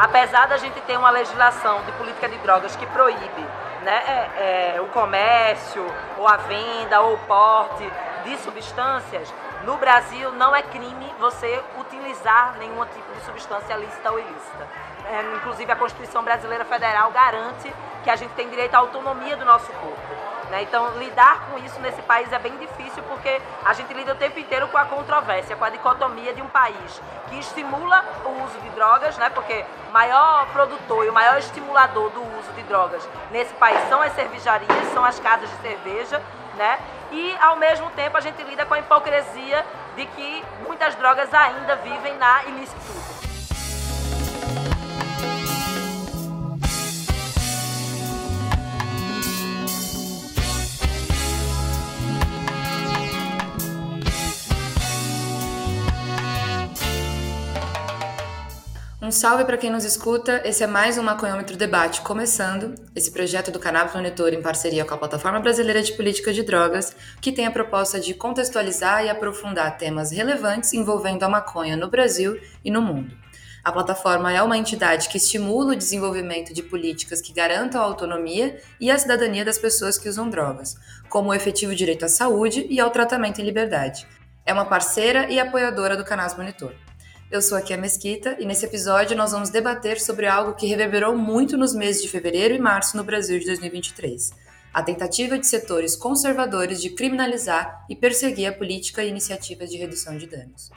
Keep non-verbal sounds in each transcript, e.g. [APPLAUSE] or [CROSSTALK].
apesar da gente ter uma legislação de política de drogas que proíbe né, é, é, o comércio, ou a venda, ou o porte de substâncias, no Brasil não é crime você utilizar nenhum tipo de substância lícita ou ilícita. É, inclusive a Constituição Brasileira Federal garante que a gente tem direito à autonomia do nosso corpo. Né? Então, lidar com isso nesse país é bem difícil porque a gente lida o tempo inteiro com a controvérsia, com a dicotomia de um país que estimula o uso de drogas, né? porque o maior produtor e o maior estimulador do uso de drogas nesse país são as cervejarias, são as casas de cerveja, né? e ao mesmo tempo a gente lida com a hipocrisia de que muitas drogas ainda vivem na ilicitude. Um salve para quem nos escuta. Esse é mais um Maconhômetro Debate começando. Esse projeto do Cannabis Monitor em parceria com a Plataforma Brasileira de Política de Drogas, que tem a proposta de contextualizar e aprofundar temas relevantes envolvendo a maconha no Brasil e no mundo. A plataforma é uma entidade que estimula o desenvolvimento de políticas que garantam a autonomia e a cidadania das pessoas que usam drogas, como o efetivo direito à saúde e ao tratamento em liberdade. É uma parceira e apoiadora do Canais Monitor. Eu sou aqui a Mesquita e nesse episódio nós vamos debater sobre algo que reverberou muito nos meses de fevereiro e março no Brasil de 2023: a tentativa de setores conservadores de criminalizar e perseguir a política e iniciativas de redução de danos.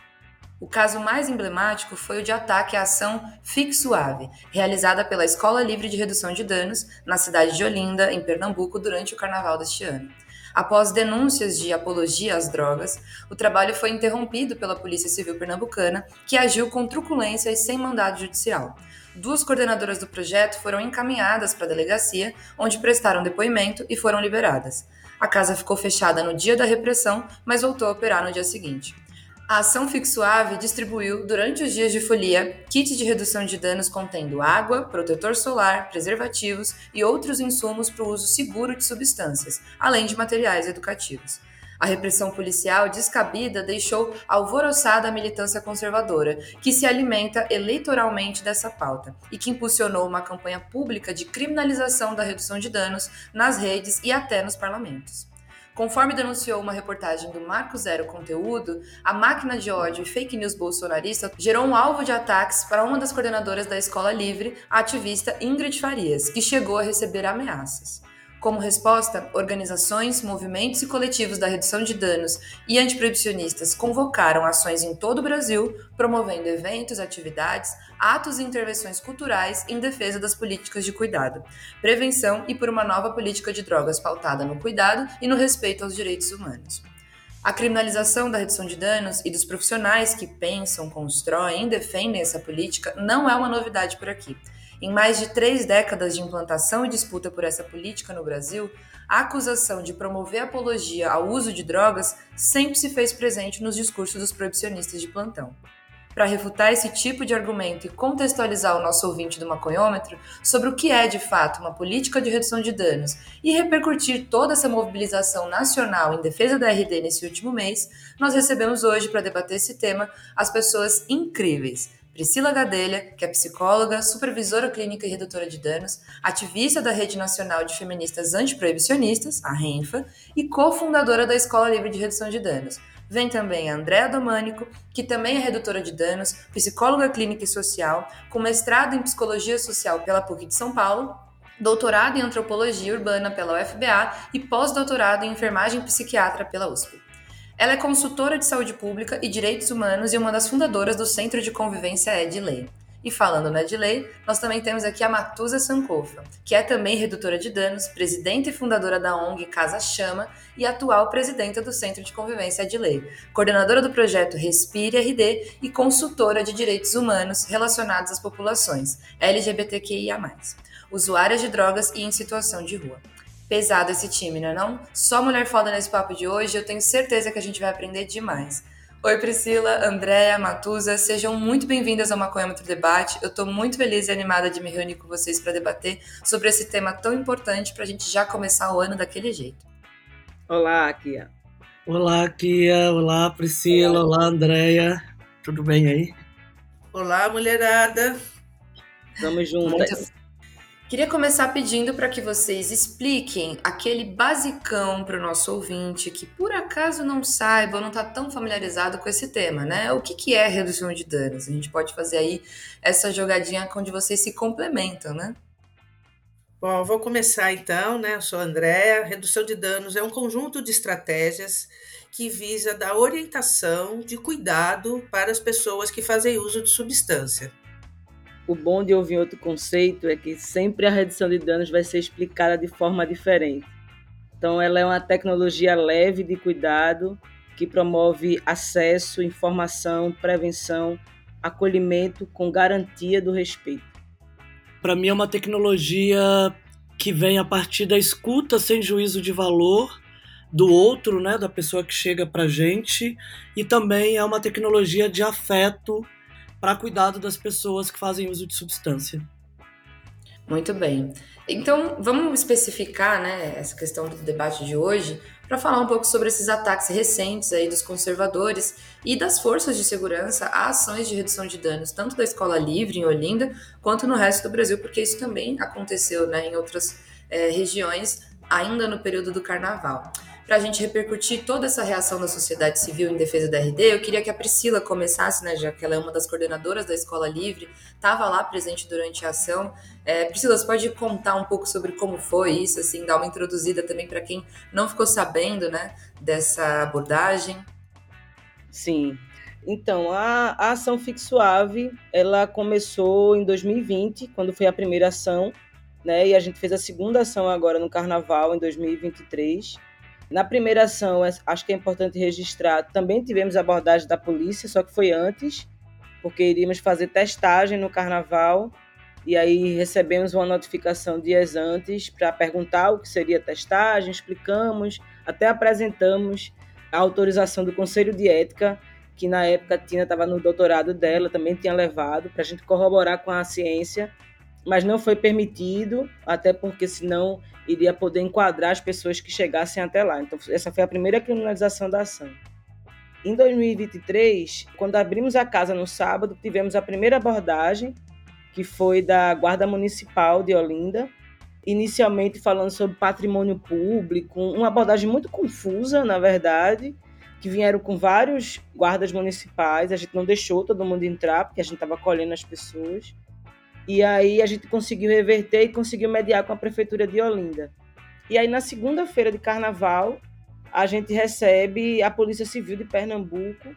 O caso mais emblemático foi o de ataque à ação Fique Suave, realizada pela Escola Livre de Redução de Danos na cidade de Olinda, em Pernambuco, durante o carnaval deste ano. Após denúncias de apologia às drogas, o trabalho foi interrompido pela Polícia Civil Pernambucana, que agiu com truculência e sem mandado judicial. Duas coordenadoras do projeto foram encaminhadas para a delegacia, onde prestaram depoimento e foram liberadas. A casa ficou fechada no dia da repressão, mas voltou a operar no dia seguinte. A ação Fique Suave distribuiu, durante os dias de folia, kits de redução de danos contendo água, protetor solar, preservativos e outros insumos para o uso seguro de substâncias, além de materiais educativos. A repressão policial descabida deixou alvoroçada a militância conservadora, que se alimenta eleitoralmente dessa pauta e que impulsionou uma campanha pública de criminalização da redução de danos nas redes e até nos parlamentos. Conforme denunciou uma reportagem do Marco Zero Conteúdo, a máquina de ódio e fake news bolsonarista gerou um alvo de ataques para uma das coordenadoras da Escola Livre, a ativista Ingrid Farias, que chegou a receber ameaças. Como resposta, organizações, movimentos e coletivos da redução de danos e antiproibicionistas convocaram ações em todo o Brasil, promovendo eventos, atividades, atos e intervenções culturais em defesa das políticas de cuidado, prevenção e por uma nova política de drogas pautada no cuidado e no respeito aos direitos humanos. A criminalização da redução de danos e dos profissionais que pensam, constroem e defendem essa política não é uma novidade por aqui. Em mais de três décadas de implantação e disputa por essa política no Brasil, a acusação de promover apologia ao uso de drogas sempre se fez presente nos discursos dos proibicionistas de plantão. Para refutar esse tipo de argumento e contextualizar o nosso ouvinte do maconhômetro sobre o que é de fato uma política de redução de danos e repercutir toda essa mobilização nacional em defesa da RD nesse último mês, nós recebemos hoje para debater esse tema as pessoas incríveis Priscila Gadelha, que é psicóloga, supervisora clínica e redutora de danos, ativista da Rede Nacional de Feministas Antiproibicionistas, a RENFA, e cofundadora da Escola Livre de Redução de Danos. Vem também a Andréa Domânico, que também é redutora de danos, psicóloga clínica e social, com mestrado em psicologia social pela PUC de São Paulo, doutorado em antropologia urbana pela UFBA e pós-doutorado em enfermagem psiquiatra pela USP. Ela é consultora de saúde pública e direitos humanos e uma das fundadoras do Centro de Convivência Edley. E falando na Edley, nós também temos aqui a Matusa Sankofa, que é também redutora de danos, presidenta e fundadora da ONG Casa Chama e atual presidenta do Centro de Convivência Edley, coordenadora do projeto Respire RD e consultora de direitos humanos relacionados às populações LGBTQIA+, usuárias de drogas e em situação de rua pesado esse time, não é não? Só mulher foda nesse papo de hoje, eu tenho certeza que a gente vai aprender demais. Oi Priscila, Andréa, Matusa, sejam muito bem-vindas ao Maconhômetro Debate. Eu estou muito feliz e animada de me reunir com vocês para debater sobre esse tema tão importante para a gente já começar o ano daquele jeito. Olá, Kia. Olá, Kia. Olá, Priscila. Olá, Olá Andréia. Tudo bem aí? Olá, mulherada. Estamos juntas. Muito... Queria começar pedindo para que vocês expliquem aquele basicão para o nosso ouvinte que por acaso não saiba ou não está tão familiarizado com esse tema, né? O que, que é redução de danos? A gente pode fazer aí essa jogadinha onde vocês se complementam, né? Bom, vou começar então, né? Eu sou a Andréa. Redução de danos é um conjunto de estratégias que visa dar orientação de cuidado para as pessoas que fazem uso de substância. O bom de ouvir outro conceito é que sempre a redução de danos vai ser explicada de forma diferente. Então, ela é uma tecnologia leve de cuidado que promove acesso, informação, prevenção, acolhimento com garantia do respeito. Para mim, é uma tecnologia que vem a partir da escuta sem juízo de valor do outro, né, da pessoa que chega para gente, e também é uma tecnologia de afeto para cuidado das pessoas que fazem uso de substância. Muito bem. Então, vamos especificar né, essa questão do debate de hoje para falar um pouco sobre esses ataques recentes aí dos conservadores e das forças de segurança a ações de redução de danos, tanto da Escola Livre em Olinda, quanto no resto do Brasil, porque isso também aconteceu né, em outras é, regiões, ainda no período do carnaval para a gente repercutir toda essa reação da sociedade civil em defesa da RD, eu queria que a Priscila começasse, né, já que ela é uma das coordenadoras da Escola Livre, estava lá presente durante a ação. É, Priscila, você pode contar um pouco sobre como foi isso, assim, dar uma introduzida também para quem não ficou sabendo, né, dessa abordagem? Sim. Então, a, a ação Fique Suave, ela começou em 2020, quando foi a primeira ação, né, e a gente fez a segunda ação agora no Carnaval, em 2023, na primeira ação, é, acho que é importante registrar, também tivemos abordagem da polícia, só que foi antes, porque iríamos fazer testagem no carnaval, e aí recebemos uma notificação dias antes para perguntar o que seria testagem, explicamos, até apresentamos a autorização do Conselho de Ética, que na época a Tina estava no doutorado dela, também tinha levado, para a gente corroborar com a ciência, mas não foi permitido, até porque senão iria poder enquadrar as pessoas que chegassem até lá. Então, essa foi a primeira criminalização da ação. Em 2023, quando abrimos a casa no sábado, tivemos a primeira abordagem, que foi da Guarda Municipal de Olinda, inicialmente falando sobre patrimônio público, uma abordagem muito confusa, na verdade, que vieram com vários guardas municipais, a gente não deixou todo mundo entrar, porque a gente estava acolhendo as pessoas. E aí a gente conseguiu reverter e conseguiu mediar com a prefeitura de Olinda. E aí na segunda-feira de carnaval, a gente recebe a Polícia Civil de Pernambuco,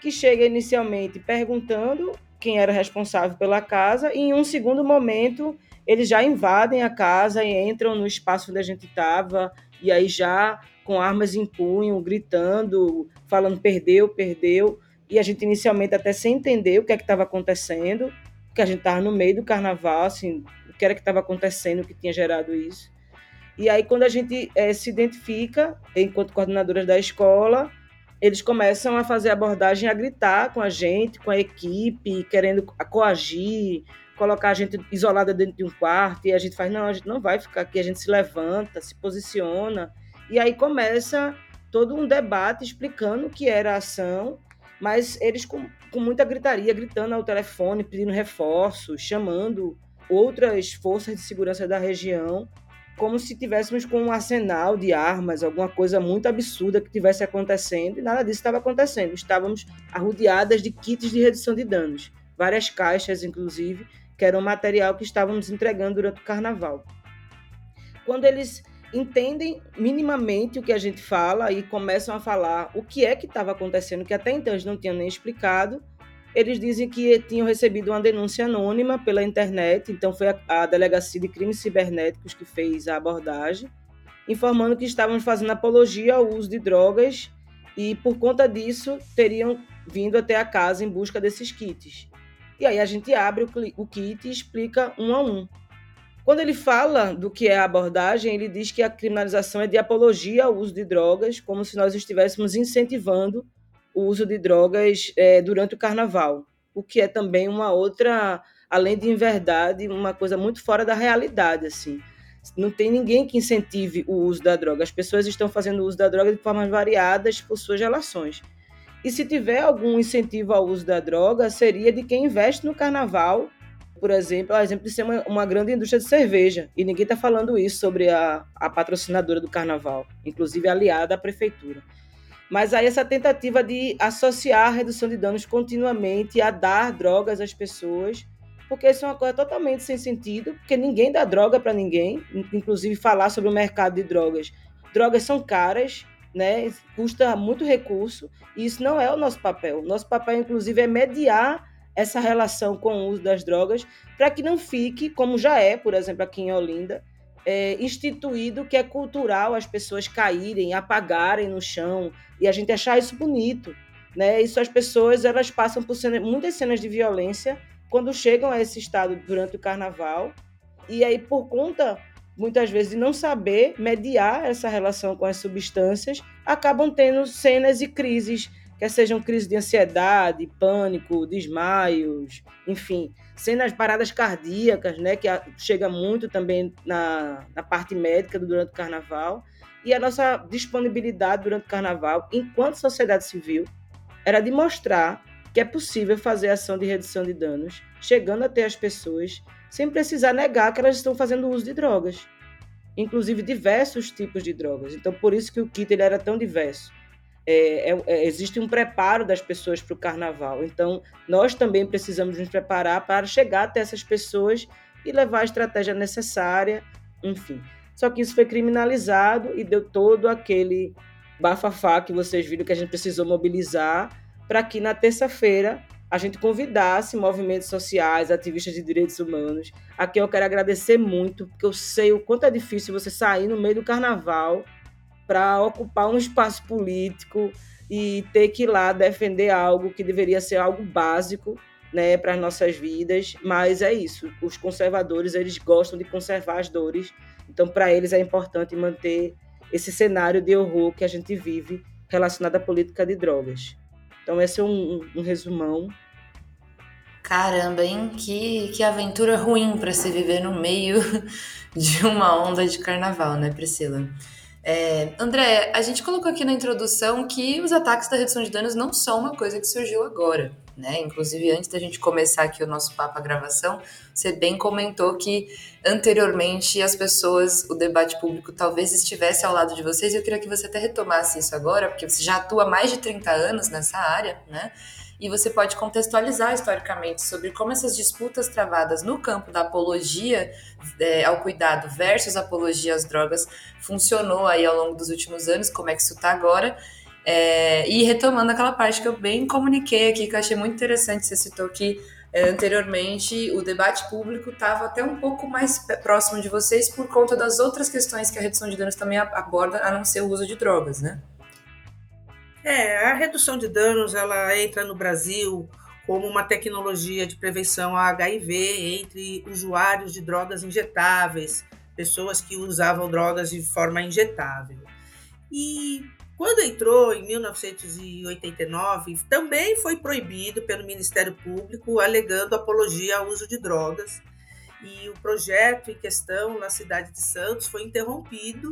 que chega inicialmente perguntando quem era responsável pela casa e em um segundo momento eles já invadem a casa e entram no espaço onde a gente estava e aí já com armas em punho, gritando, falando perdeu, perdeu. E a gente inicialmente até sem entender o que é que estava acontecendo porque a gente estava no meio do carnaval, assim, o que era que estava acontecendo, que tinha gerado isso. E aí, quando a gente é, se identifica, enquanto coordenadoras da escola, eles começam a fazer abordagem, a gritar com a gente, com a equipe, querendo coagir, colocar a gente isolada dentro de um quarto, e a gente faz, não, a gente não vai ficar aqui, a gente se levanta, se posiciona, e aí começa todo um debate explicando o que era a ação, mas eles com muita gritaria, gritando ao telefone, pedindo reforços, chamando outras forças de segurança da região, como se tivéssemos com um arsenal de armas, alguma coisa muito absurda que tivesse acontecendo, e nada disso estava acontecendo. Estávamos arrodeadas de kits de redução de danos, várias caixas, inclusive, que eram material que estávamos entregando durante o carnaval. Quando eles entendem minimamente o que a gente fala e começam a falar o que é que estava acontecendo, que até então eles não tinham nem explicado. Eles dizem que tinham recebido uma denúncia anônima pela internet, então foi a, a Delegacia de Crimes Cibernéticos que fez a abordagem, informando que estavam fazendo apologia ao uso de drogas e, por conta disso, teriam vindo até a casa em busca desses kits. E aí a gente abre o, o kit e explica um a um. Quando ele fala do que é a abordagem, ele diz que a criminalização é de apologia ao uso de drogas, como se nós estivéssemos incentivando o uso de drogas é, durante o carnaval, o que é também uma outra, além de inverdade, uma coisa muito fora da realidade, assim. Não tem ninguém que incentive o uso da droga. As pessoas estão fazendo uso da droga de formas variadas por suas relações. E se tiver algum incentivo ao uso da droga, seria de quem investe no carnaval por exemplo, é o exemplo de ser uma, uma grande indústria de cerveja. E ninguém está falando isso sobre a, a patrocinadora do carnaval, inclusive aliada à prefeitura. Mas aí essa tentativa de associar a redução de danos continuamente a dar drogas às pessoas, porque isso é uma coisa totalmente sem sentido, porque ninguém dá droga para ninguém, inclusive falar sobre o mercado de drogas. Drogas são caras, né? Custa muito recurso, e isso não é o nosso papel. Nosso papel, inclusive, é mediar essa relação com o uso das drogas, para que não fique, como já é, por exemplo, aqui em Olinda, é, instituído que é cultural as pessoas caírem, apagarem no chão, e a gente achar isso bonito. Né? Isso as pessoas elas passam por muitas cenas de violência quando chegam a esse estado durante o carnaval, e aí, por conta muitas vezes de não saber mediar essa relação com as substâncias, acabam tendo cenas e crises quer sejam crises de ansiedade, pânico, desmaios, enfim, cenas paradas cardíacas, né, que chega muito também na, na parte médica durante o carnaval, e a nossa disponibilidade durante o carnaval, enquanto sociedade civil, era de mostrar que é possível fazer ação de redução de danos, chegando até as pessoas, sem precisar negar que elas estão fazendo uso de drogas, inclusive diversos tipos de drogas. Então, por isso que o kit ele era tão diverso é, é, é, existe um preparo das pessoas para o carnaval. Então, nós também precisamos nos preparar para chegar até essas pessoas e levar a estratégia necessária, enfim. Só que isso foi criminalizado e deu todo aquele bafafá que vocês viram que a gente precisou mobilizar para que na terça-feira a gente convidasse movimentos sociais, ativistas de direitos humanos. Aqui eu quero agradecer muito, porque eu sei o quanto é difícil você sair no meio do carnaval para ocupar um espaço político e ter que ir lá defender algo que deveria ser algo básico né, para as nossas vidas, mas é isso. Os conservadores eles gostam de conservar as dores, então para eles é importante manter esse cenário de horror que a gente vive relacionado à política de drogas. Então esse é um, um, um resumão. Caramba, hein? Que, que aventura ruim para se viver no meio [LAUGHS] de uma onda de carnaval, né, Priscila? É, André, a gente colocou aqui na introdução que os ataques da redução de danos não são uma coisa que surgiu agora, né? Inclusive, antes da gente começar aqui o nosso papo, a gravação, você bem comentou que anteriormente as pessoas, o debate público talvez estivesse ao lado de vocês. Eu queria que você até retomasse isso agora, porque você já atua mais de 30 anos nessa área, né? E você pode contextualizar historicamente sobre como essas disputas travadas no campo da apologia é, ao cuidado versus apologia às drogas funcionou aí ao longo dos últimos anos, como é que isso está agora. É, e retomando aquela parte que eu bem comuniquei aqui, que eu achei muito interessante, você citou que é, anteriormente o debate público estava até um pouco mais próximo de vocês por conta das outras questões que a redução de danos também aborda, a não ser o uso de drogas, né? É, a redução de danos ela entra no Brasil como uma tecnologia de prevenção a HIV entre usuários de drogas injetáveis, pessoas que usavam drogas de forma injetável. E quando entrou em 1989, também foi proibido pelo Ministério Público, alegando apologia ao uso de drogas. E o projeto em questão na cidade de Santos foi interrompido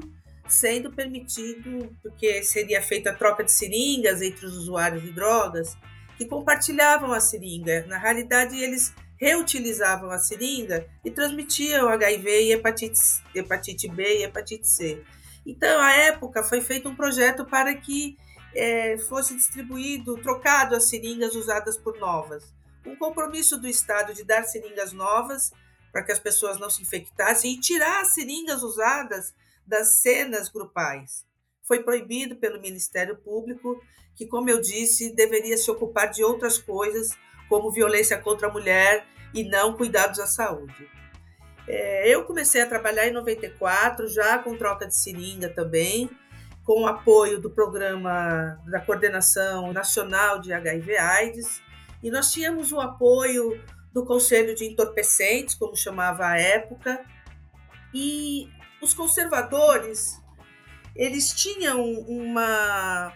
sendo permitido, porque seria feita a troca de seringas entre os usuários de drogas, que compartilhavam a seringa. Na realidade, eles reutilizavam a seringa e transmitiam HIV e hepatite, hepatite B e hepatite C. Então, à época, foi feito um projeto para que é, fosse distribuído, trocado as seringas usadas por novas. Um compromisso do Estado de dar seringas novas para que as pessoas não se infectassem e tirar as seringas usadas das cenas grupais. Foi proibido pelo Ministério Público, que, como eu disse, deveria se ocupar de outras coisas, como violência contra a mulher e não cuidados à saúde. É, eu comecei a trabalhar em 94, já com troca de seringa também, com o apoio do programa da Coordenação Nacional de HIV/AIDS, e nós tínhamos o apoio do Conselho de Entorpecentes, como chamava a época, e os conservadores eles tinham uma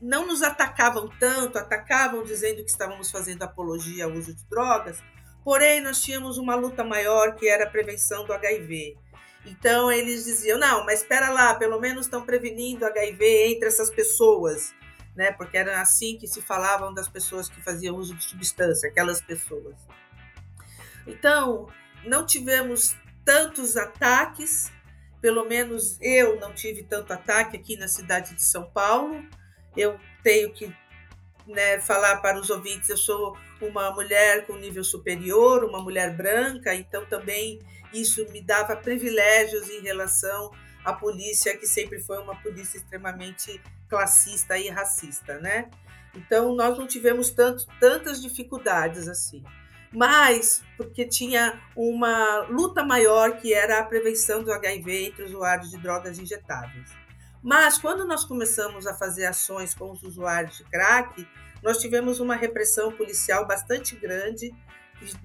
não nos atacavam tanto, atacavam dizendo que estávamos fazendo apologia ao uso de drogas, porém nós tínhamos uma luta maior que era a prevenção do HIV. Então eles diziam: não, mas espera lá, pelo menos estão prevenindo HIV entre essas pessoas, né? Porque era assim que se falavam das pessoas que faziam uso de substância, aquelas pessoas. Então, não tivemos tantos ataques, pelo menos eu não tive tanto ataque aqui na cidade de São Paulo. Eu tenho que né, falar para os ouvintes, eu sou uma mulher com nível superior, uma mulher branca, então também isso me dava privilégios em relação à polícia, que sempre foi uma polícia extremamente classista e racista, né? Então nós não tivemos tanto, tantas dificuldades assim. Mas porque tinha uma luta maior que era a prevenção do HIV entre usuários de drogas injetáveis. Mas quando nós começamos a fazer ações com os usuários de crack, nós tivemos uma repressão policial bastante grande,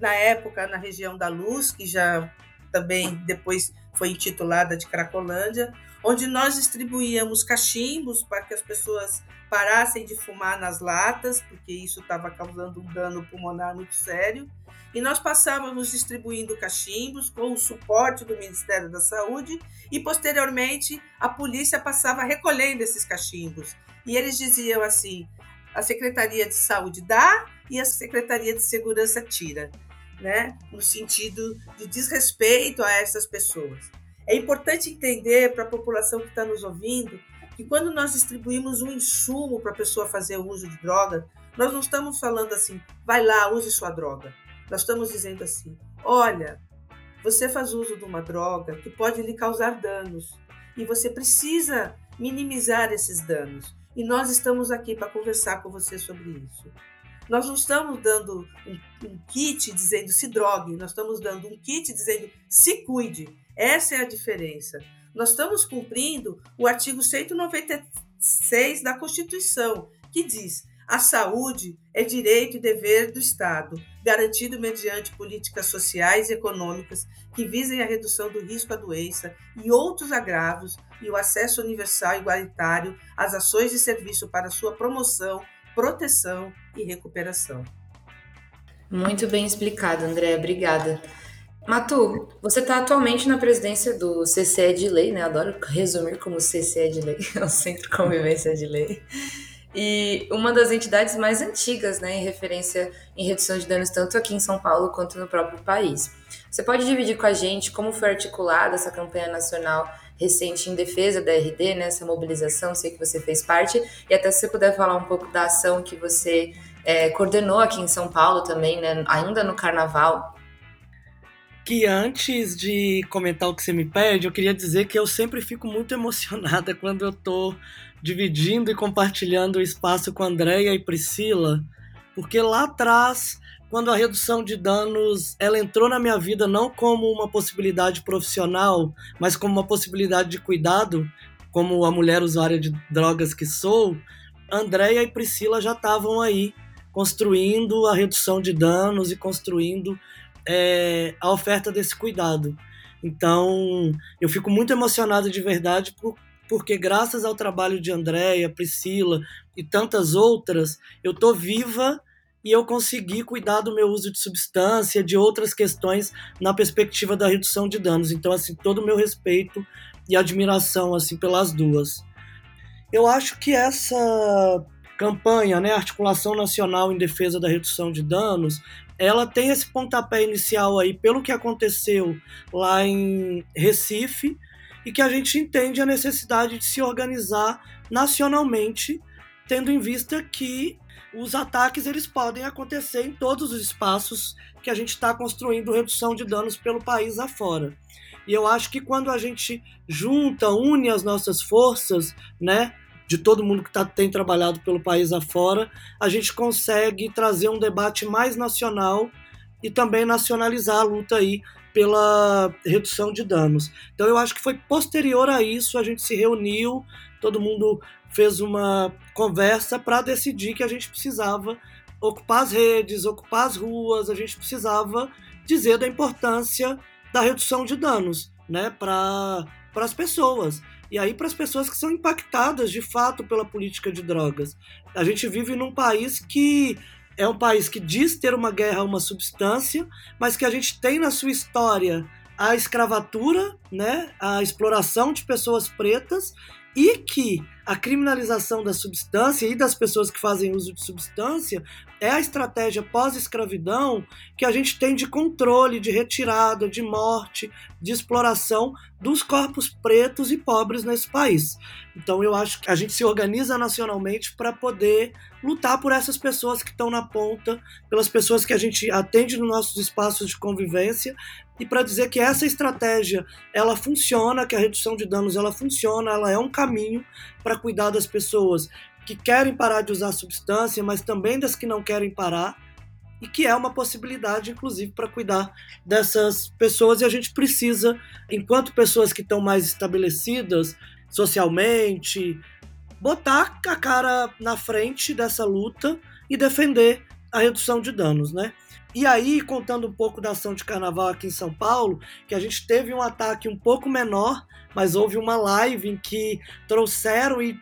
na época na região da Luz, que já também depois foi intitulada de Cracolândia, onde nós distribuíamos cachimbos para que as pessoas parassem de fumar nas latas, porque isso estava causando um dano pulmonar muito sério. E nós passávamos distribuindo cachimbos com o suporte do Ministério da Saúde e, posteriormente, a polícia passava recolhendo esses cachimbos. E eles diziam assim: a Secretaria de Saúde dá e a Secretaria de Segurança tira, né? no sentido de desrespeito a essas pessoas. É importante entender para a população que está nos ouvindo que quando nós distribuímos um insumo para a pessoa fazer o uso de droga, nós não estamos falando assim, vai lá, use sua droga. Nós estamos dizendo assim, olha, você faz uso de uma droga que pode lhe causar danos e você precisa minimizar esses danos. E nós estamos aqui para conversar com você sobre isso. Nós não estamos dando um, um, kit dizendo se drogue, nós estamos dando um kit dizendo se cuide. Essa é a diferença. Nós estamos cumprindo o artigo 196 da Constituição, que diz: a saúde é direito e dever do Estado, garantido mediante políticas sociais e econômicas que visem a redução do risco à doença e outros agravos e o acesso universal e igualitário às ações de serviço para sua promoção, proteção e recuperação. Muito bem explicado, André. Obrigada. Matu, você está atualmente na presidência do CCE de Lei, né? Adoro resumir como CCE de Lei, é o Centro de Convivência de Lei. E uma das entidades mais antigas, né, em referência em redução de danos tanto aqui em São Paulo quanto no próprio país. Você pode dividir com a gente como foi articulada essa campanha nacional recente em defesa da RD, né, essa mobilização, sei que você fez parte, e até se você puder falar um pouco da ação que você é, coordenou aqui em São Paulo também, né, ainda no Carnaval, que antes de comentar o que você me pede, eu queria dizer que eu sempre fico muito emocionada [LAUGHS] quando eu estou dividindo e compartilhando o espaço com Andréia e Priscila, porque lá atrás, quando a redução de danos ela entrou na minha vida não como uma possibilidade profissional, mas como uma possibilidade de cuidado, como a mulher usuária de drogas que sou, Andréia e Priscila já estavam aí construindo a redução de danos e construindo é, a oferta desse cuidado. Então, eu fico muito emocionado de verdade por, porque graças ao trabalho de Andréia, Priscila e tantas outras, eu tô viva e eu consegui cuidar do meu uso de substância, de outras questões na perspectiva da redução de danos. Então, assim, todo o meu respeito e admiração assim pelas duas. Eu acho que essa campanha, né, Articulação Nacional em Defesa da Redução de Danos, ela tem esse pontapé inicial aí pelo que aconteceu lá em Recife e que a gente entende a necessidade de se organizar nacionalmente, tendo em vista que os ataques eles podem acontecer em todos os espaços que a gente está construindo redução de danos pelo país afora. E eu acho que quando a gente junta, une as nossas forças, né, de todo mundo que tá, tem trabalhado pelo país afora, a gente consegue trazer um debate mais nacional e também nacionalizar a luta aí pela redução de danos. Então eu acho que foi posterior a isso, a gente se reuniu, todo mundo fez uma conversa para decidir que a gente precisava ocupar as redes, ocupar as ruas, a gente precisava dizer da importância da redução de danos, né, para as pessoas. E aí para as pessoas que são impactadas de fato pela política de drogas. A gente vive num país que é um país que diz ter uma guerra a uma substância, mas que a gente tem na sua história a escravatura, né, a exploração de pessoas pretas e que a criminalização da substância e das pessoas que fazem uso de substância é a estratégia pós-escravidão que a gente tem de controle, de retirada, de morte, de exploração dos corpos pretos e pobres nesse país. Então eu acho que a gente se organiza nacionalmente para poder lutar por essas pessoas que estão na ponta, pelas pessoas que a gente atende nos nossos espaços de convivência e para dizer que essa estratégia ela funciona, que a redução de danos ela funciona, ela é um caminho para cuidar das pessoas que querem parar de usar substância, mas também das que não querem parar e que é uma possibilidade, inclusive, para cuidar dessas pessoas. E a gente precisa, enquanto pessoas que estão mais estabelecidas socialmente, botar a cara na frente dessa luta e defender a redução de danos, né? E aí, contando um pouco da ação de carnaval aqui em São Paulo, que a gente teve um ataque um pouco menor, mas houve uma live em que trouxeram e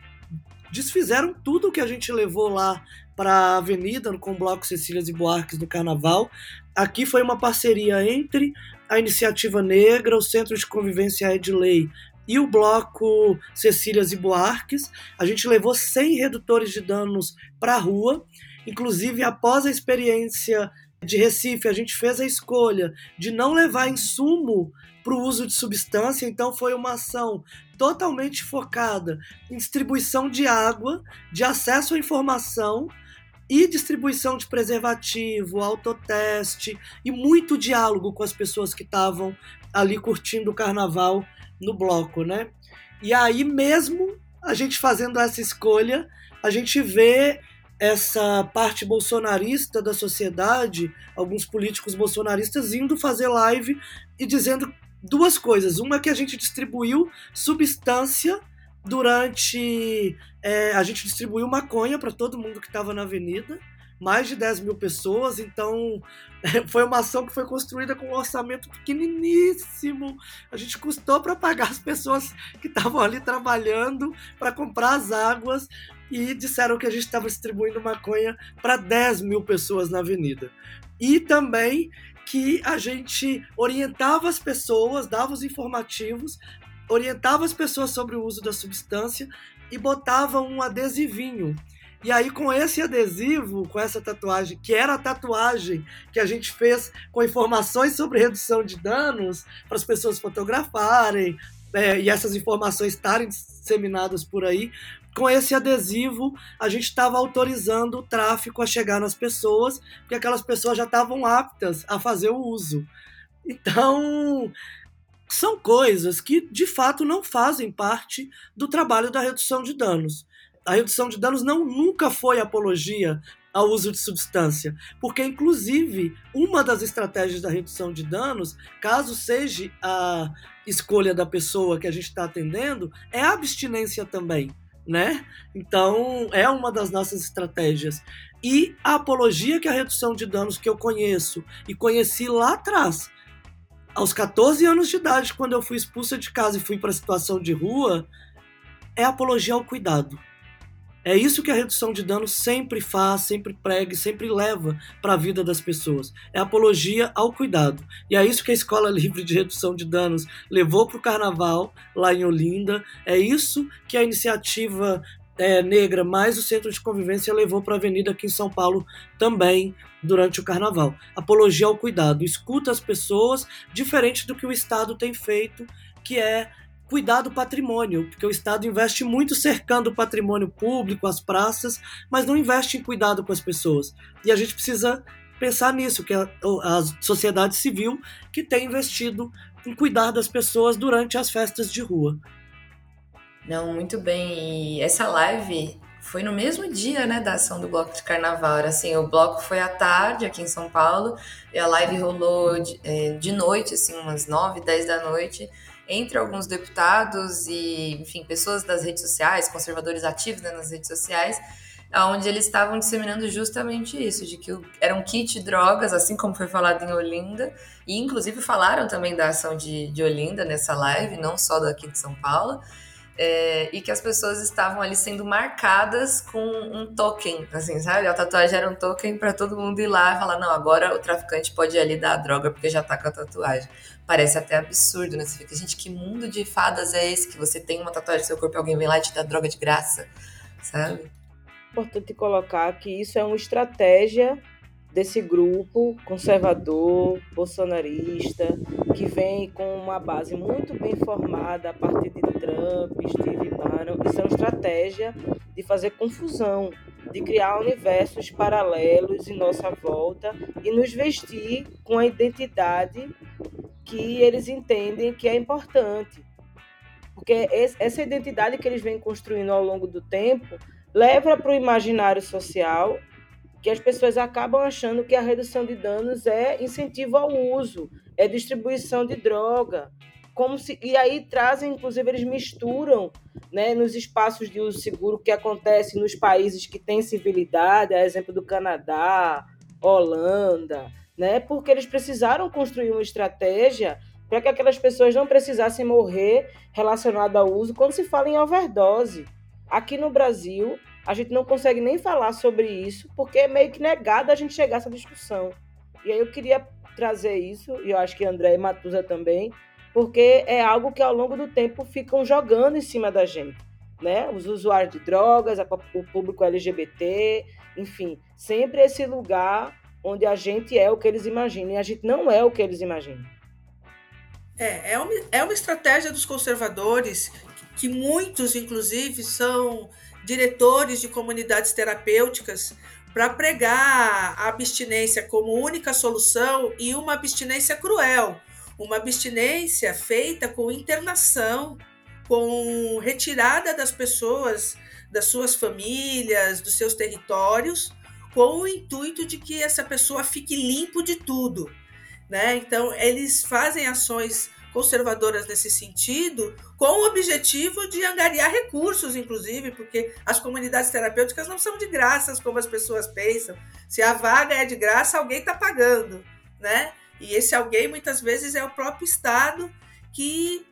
desfizeram tudo que a gente levou lá para a Avenida, com o Bloco Cecílias e Buarques do Carnaval. Aqui foi uma parceria entre a Iniciativa Negra, o Centro de Convivência Edley e o bloco Cecílias e Buarques. A gente levou 100 redutores de danos para a rua. Inclusive, após a experiência de Recife, a gente fez a escolha de não levar insumo para o uso de substância, então foi uma ação totalmente focada em distribuição de água, de acesso à informação e distribuição de preservativo, autoteste e muito diálogo com as pessoas que estavam ali curtindo o carnaval no bloco, né? E aí mesmo a gente fazendo essa escolha, a gente vê essa parte bolsonarista da sociedade, alguns políticos bolsonaristas indo fazer live e dizendo duas coisas. Uma que a gente distribuiu substância durante. É, a gente distribuiu maconha para todo mundo que estava na avenida mais de 10 mil pessoas, então [LAUGHS] foi uma ação que foi construída com um orçamento pequeniníssimo. A gente custou para pagar as pessoas que estavam ali trabalhando para comprar as águas e disseram que a gente estava distribuindo maconha para 10 mil pessoas na avenida. E também que a gente orientava as pessoas, dava os informativos, orientava as pessoas sobre o uso da substância e botava um adesivinho. E aí, com esse adesivo, com essa tatuagem, que era a tatuagem que a gente fez com informações sobre redução de danos, para as pessoas fotografarem é, e essas informações estarem disseminadas por aí, com esse adesivo, a gente estava autorizando o tráfico a chegar nas pessoas, porque aquelas pessoas já estavam aptas a fazer o uso. Então, são coisas que de fato não fazem parte do trabalho da redução de danos a redução de danos não nunca foi apologia ao uso de substância, porque inclusive uma das estratégias da redução de danos, caso seja a escolha da pessoa que a gente está atendendo, é a abstinência também, né? Então é uma das nossas estratégias. E a apologia que a redução de danos que eu conheço e conheci lá atrás, aos 14 anos de idade, quando eu fui expulsa de casa e fui para a situação de rua, é apologia ao cuidado é isso que a redução de danos sempre faz, sempre prega sempre leva para a vida das pessoas. É apologia ao cuidado. E é isso que a Escola Livre de Redução de Danos levou para o carnaval lá em Olinda. É isso que a iniciativa é, negra mais o Centro de Convivência levou para a Avenida aqui em São Paulo também durante o carnaval. Apologia ao cuidado. Escuta as pessoas, diferente do que o Estado tem feito, que é cuidar do patrimônio, porque o Estado investe muito cercando o patrimônio público, as praças, mas não investe em cuidado com as pessoas. E a gente precisa pensar nisso, que a, a sociedade civil que tem investido em cuidar das pessoas durante as festas de rua. Não, muito bem. E essa live foi no mesmo dia, né, da ação do bloco de carnaval. Era assim, o bloco foi à tarde aqui em São Paulo e a live rolou de, é, de noite, assim, umas 9, 10 da noite entre alguns deputados e, enfim, pessoas das redes sociais, conservadores ativos né, nas redes sociais, onde eles estavam disseminando justamente isso, de que era um kit drogas, assim como foi falado em Olinda, e inclusive falaram também da ação de, de Olinda nessa live, não só daqui de São Paulo, é, e que as pessoas estavam ali sendo marcadas com um token, assim, sabe? A tatuagem era um token para todo mundo ir lá e falar: não, agora o traficante pode ir ali dar a droga porque já tá com a tatuagem. Parece até absurdo, né? Você fica, gente, que mundo de fadas é esse que você tem uma tatuagem no seu corpo e alguém vem lá e te dá droga de graça, sabe? Importante colocar que isso é uma estratégia desse grupo conservador, bolsonarista, que vem com uma base muito bem formada a partir de Trump, Steve Bannon. Isso é uma estratégia de fazer confusão, de criar universos paralelos em nossa volta e nos vestir com a identidade que eles entendem que é importante. Porque essa identidade que eles vêm construindo ao longo do tempo leva para o imaginário social que as pessoas acabam achando que a redução de danos é incentivo ao uso, é distribuição de droga. Como se, e aí trazem, inclusive, eles misturam né, nos espaços de uso seguro que acontece nos países que têm civilidade, a exemplo do Canadá, Holanda, né, porque eles precisaram construir uma estratégia para que aquelas pessoas não precisassem morrer relacionado ao uso quando se fala em overdose. Aqui no Brasil, a gente não consegue nem falar sobre isso, porque é meio que negado a gente chegar a essa discussão. E aí eu queria trazer isso, e eu acho que André e Matusa também, porque é algo que ao longo do tempo ficam jogando em cima da gente. Né? Os usuários de drogas, o público LGBT, enfim, sempre esse lugar onde a gente é o que eles imaginam e a gente não é o que eles imaginam. É, é uma, é uma estratégia dos conservadores que muitos, inclusive, são diretores de comunidades terapêuticas para pregar a abstinência como única solução e uma abstinência cruel, uma abstinência feita com internação, com retirada das pessoas das suas famílias, dos seus territórios, com o intuito de que essa pessoa fique limpo de tudo, né? Então eles fazem ações conservadoras nesse sentido, com o objetivo de angariar recursos, inclusive, porque as comunidades terapêuticas não são de graças, como as pessoas pensam. Se a vaga é de graça, alguém está pagando, né? E esse alguém muitas vezes é o próprio Estado que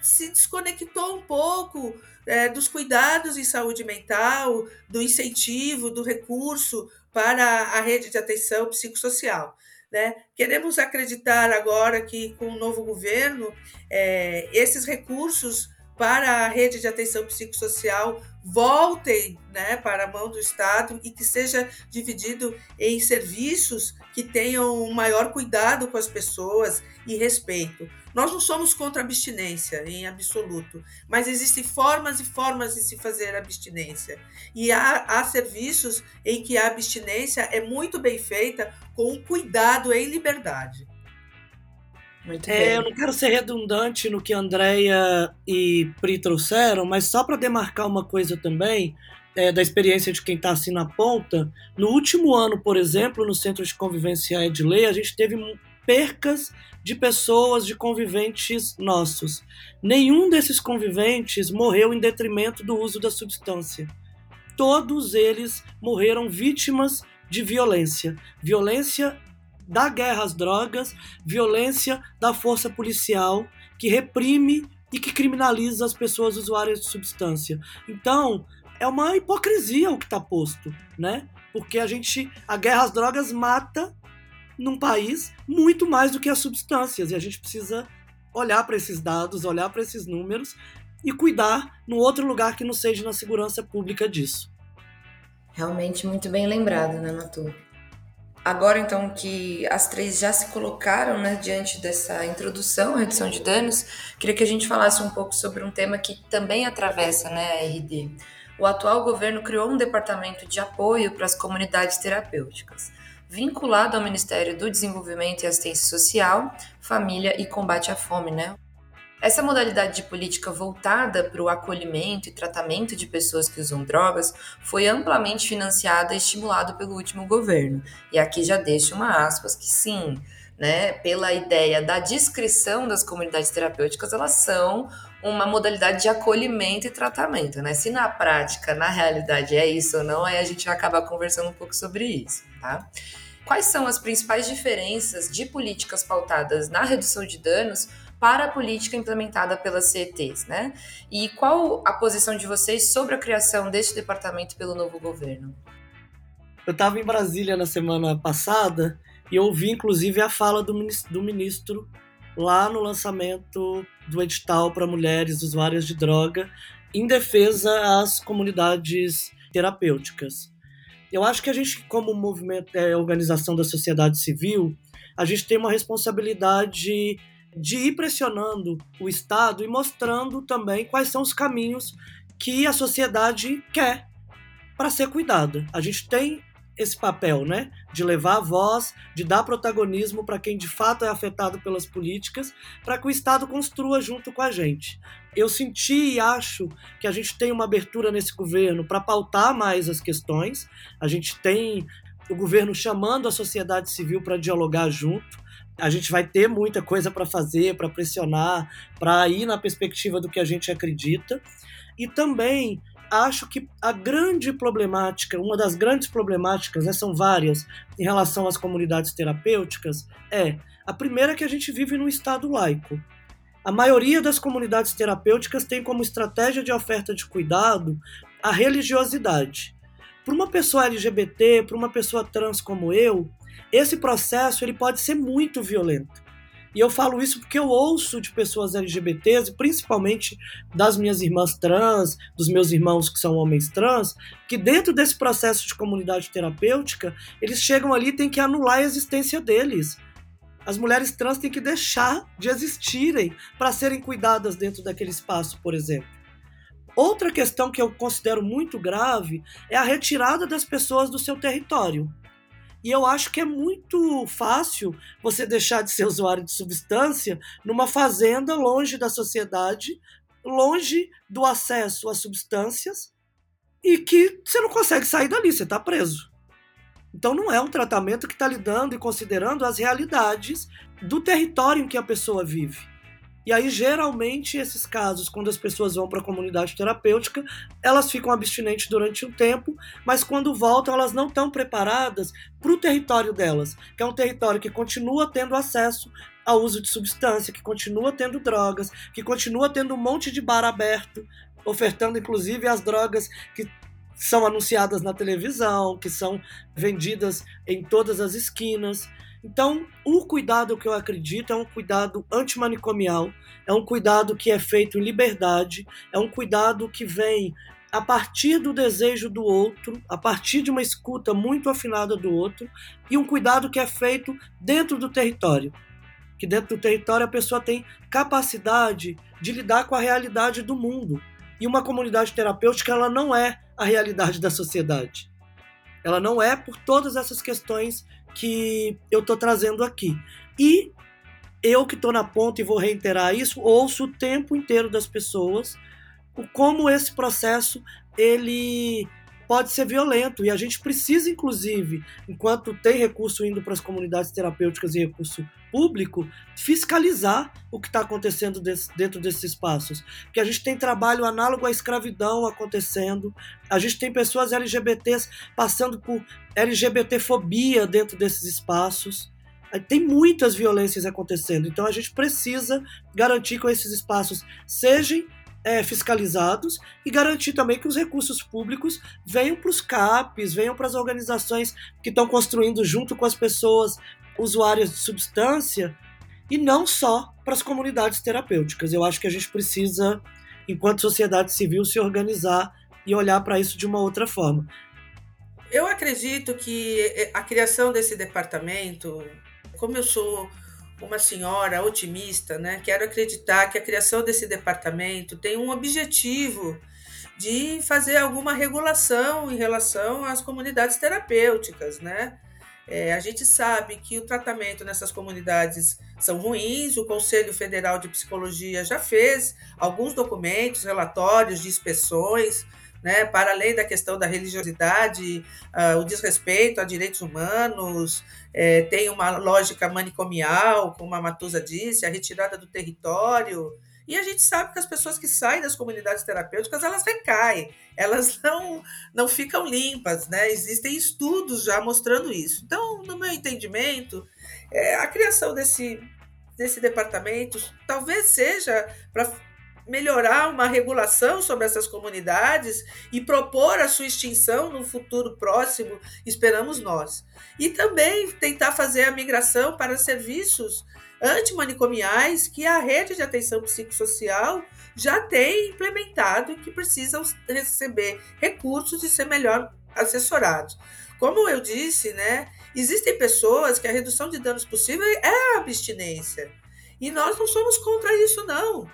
se desconectou um pouco é, dos cuidados em saúde mental, do incentivo, do recurso para a rede de atenção psicossocial. Né? Queremos acreditar agora que, com o novo governo, é, esses recursos para a rede de atenção psicossocial voltem né, para a mão do Estado e que seja dividido em serviços que tenham maior cuidado com as pessoas e respeito. Nós não somos contra a abstinência em absoluto, mas existem formas e formas de se fazer abstinência. E há, há serviços em que a abstinência é muito bem feita com cuidado em liberdade. Muito é, bem. Eu não quero ser redundante no que Andréia e Pri trouxeram, mas só para demarcar uma coisa também, é, da experiência de quem está assim na ponta, no último ano, por exemplo, no Centro de Convivência e de Lei, a gente teve percas de pessoas, de conviventes nossos. Nenhum desses conviventes morreu em detrimento do uso da substância. Todos eles morreram vítimas de violência. Violência da guerra às drogas, violência da força policial que reprime e que criminaliza as pessoas usuárias de substância. Então, é uma hipocrisia o que está posto, né? Porque a gente, a guerra às drogas mata num país muito mais do que as substâncias. E a gente precisa olhar para esses dados, olhar para esses números e cuidar no outro lugar que não seja na segurança pública disso. Realmente muito bem lembrado, né, Matu? Agora, então, que as três já se colocaram né, diante dessa introdução redução de danos, queria que a gente falasse um pouco sobre um tema que também atravessa né, a RD. O atual governo criou um departamento de apoio para as comunidades terapêuticas vinculado ao Ministério do Desenvolvimento e Assistência Social, Família e Combate à Fome, né? Essa modalidade de política voltada para o acolhimento e tratamento de pessoas que usam drogas foi amplamente financiada e estimulada pelo último governo. E aqui já deixo uma aspas que sim, né, pela ideia da descrição das comunidades terapêuticas, elas são uma modalidade de acolhimento e tratamento, né? Se na prática, na realidade é isso ou não, aí a gente vai acabar conversando um pouco sobre isso, tá? Quais são as principais diferenças de políticas pautadas na redução de danos para a política implementada pelas CETs, né? E qual a posição de vocês sobre a criação deste departamento pelo novo governo? Eu estava em Brasília na semana passada e ouvi inclusive a fala do ministro, do ministro lá no lançamento do edital para mulheres usuárias de droga em defesa às comunidades terapêuticas. Eu acho que a gente, como movimento, é, organização da sociedade civil, a gente tem uma responsabilidade de ir pressionando o Estado e mostrando também quais são os caminhos que a sociedade quer para ser cuidada. A gente tem esse papel, né, de levar a voz, de dar protagonismo para quem de fato é afetado pelas políticas, para que o Estado construa junto com a gente. Eu senti e acho que a gente tem uma abertura nesse governo para pautar mais as questões. A gente tem o governo chamando a sociedade civil para dialogar junto. A gente vai ter muita coisa para fazer, para pressionar, para ir na perspectiva do que a gente acredita. E também acho que a grande problemática, uma das grandes problemáticas, né, são várias, em relação às comunidades terapêuticas, é a primeira é que a gente vive num estado laico. A maioria das comunidades terapêuticas tem como estratégia de oferta de cuidado a religiosidade. Para uma pessoa LGBT, para uma pessoa trans como eu, esse processo ele pode ser muito violento. E eu falo isso porque eu ouço de pessoas LGBTs, principalmente das minhas irmãs trans, dos meus irmãos que são homens trans, que dentro desse processo de comunidade terapêutica, eles chegam ali e têm que anular a existência deles. As mulheres trans têm que deixar de existirem para serem cuidadas dentro daquele espaço, por exemplo. Outra questão que eu considero muito grave é a retirada das pessoas do seu território. E eu acho que é muito fácil você deixar de ser usuário de substância numa fazenda longe da sociedade, longe do acesso a substâncias e que você não consegue sair dali, você está preso. Então não é um tratamento que está lidando e considerando as realidades do território em que a pessoa vive. E aí, geralmente, esses casos, quando as pessoas vão para a comunidade terapêutica, elas ficam abstinentes durante um tempo, mas quando voltam, elas não estão preparadas para o território delas, que é um território que continua tendo acesso ao uso de substância, que continua tendo drogas, que continua tendo um monte de bar aberto, ofertando inclusive as drogas que são anunciadas na televisão, que são vendidas em todas as esquinas. Então, o cuidado que eu acredito é um cuidado antimanicomial, é um cuidado que é feito em liberdade, é um cuidado que vem a partir do desejo do outro, a partir de uma escuta muito afinada do outro, e um cuidado que é feito dentro do território. Que dentro do território a pessoa tem capacidade de lidar com a realidade do mundo. E uma comunidade terapêutica ela não é a realidade da sociedade. Ela não é por todas essas questões que eu estou trazendo aqui. E eu que estou na ponta e vou reiterar isso, ouço o tempo inteiro das pessoas como esse processo ele pode ser violento e a gente precisa, inclusive, enquanto tem recurso indo para as comunidades terapêuticas e recurso público, fiscalizar o que está acontecendo dentro desses espaços. Que a gente tem trabalho análogo à escravidão acontecendo, a gente tem pessoas LGBTs passando por LGBTfobia dentro desses espaços. Tem muitas violências acontecendo, então a gente precisa garantir que esses espaços sejam é, fiscalizados e garantir também que os recursos públicos venham para os CAPs, venham para as organizações que estão construindo junto com as pessoas usuárias de substância e não só para as comunidades terapêuticas. Eu acho que a gente precisa, enquanto sociedade civil, se organizar e olhar para isso de uma outra forma. Eu acredito que a criação desse departamento, como eu sou uma senhora otimista, né? Quero acreditar que a criação desse departamento tem um objetivo de fazer alguma regulação em relação às comunidades terapêuticas, né? É, a gente sabe que o tratamento nessas comunidades são ruins. O Conselho Federal de Psicologia já fez alguns documentos, relatórios de inspeções, né, para além da questão da religiosidade, uh, o desrespeito a direitos humanos, é, tem uma lógica manicomial, como a Matusa disse, a retirada do território. E a gente sabe que as pessoas que saem das comunidades terapêuticas, elas recaem, elas [LAUGHS] não, não ficam limpas, né? Existem estudos já mostrando isso. Então, no meu entendimento, é, a criação desse desse departamento talvez seja para melhorar uma regulação sobre essas comunidades e propor a sua extinção no futuro próximo, esperamos nós. E também tentar fazer a migração para serviços antimanicomiais que a rede de atenção psicossocial já tem implementado e que precisam receber recursos e ser melhor assessorados. Como eu disse, né, existem pessoas que a redução de danos possível é a abstinência. E nós não somos contra isso, não.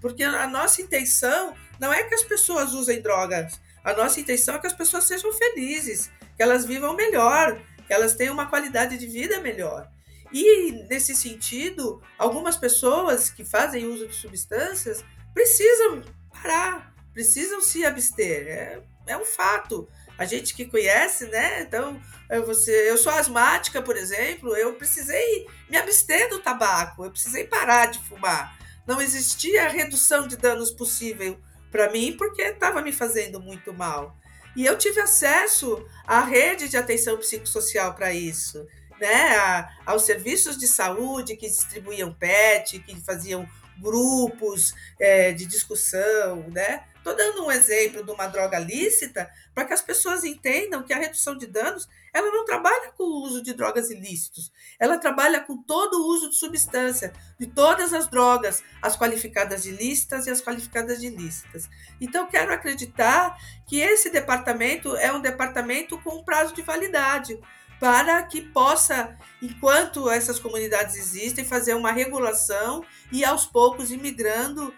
Porque a nossa intenção não é que as pessoas usem drogas. A nossa intenção é que as pessoas sejam felizes, que elas vivam melhor, que elas tenham uma qualidade de vida melhor. E, nesse sentido, algumas pessoas que fazem uso de substâncias precisam parar, precisam se abster. É, é um fato. A gente que conhece, né? Então, eu, você, eu sou asmática, por exemplo, eu precisei me abster do tabaco, eu precisei parar de fumar. Não existia redução de danos possível para mim porque estava me fazendo muito mal. E eu tive acesso à rede de atenção psicossocial para isso, né? A, aos serviços de saúde que distribuíam PET, que faziam grupos é, de discussão, né? Estou dando um exemplo de uma droga lícita para que as pessoas entendam que a redução de danos ela não trabalha com o uso de drogas ilícitos, ela trabalha com todo o uso de substância, de todas as drogas, as qualificadas de ilícitas e as qualificadas de ilícitas. Então, quero acreditar que esse departamento é um departamento com um prazo de validade, para que possa, enquanto essas comunidades existem, fazer uma regulação e aos poucos imigrando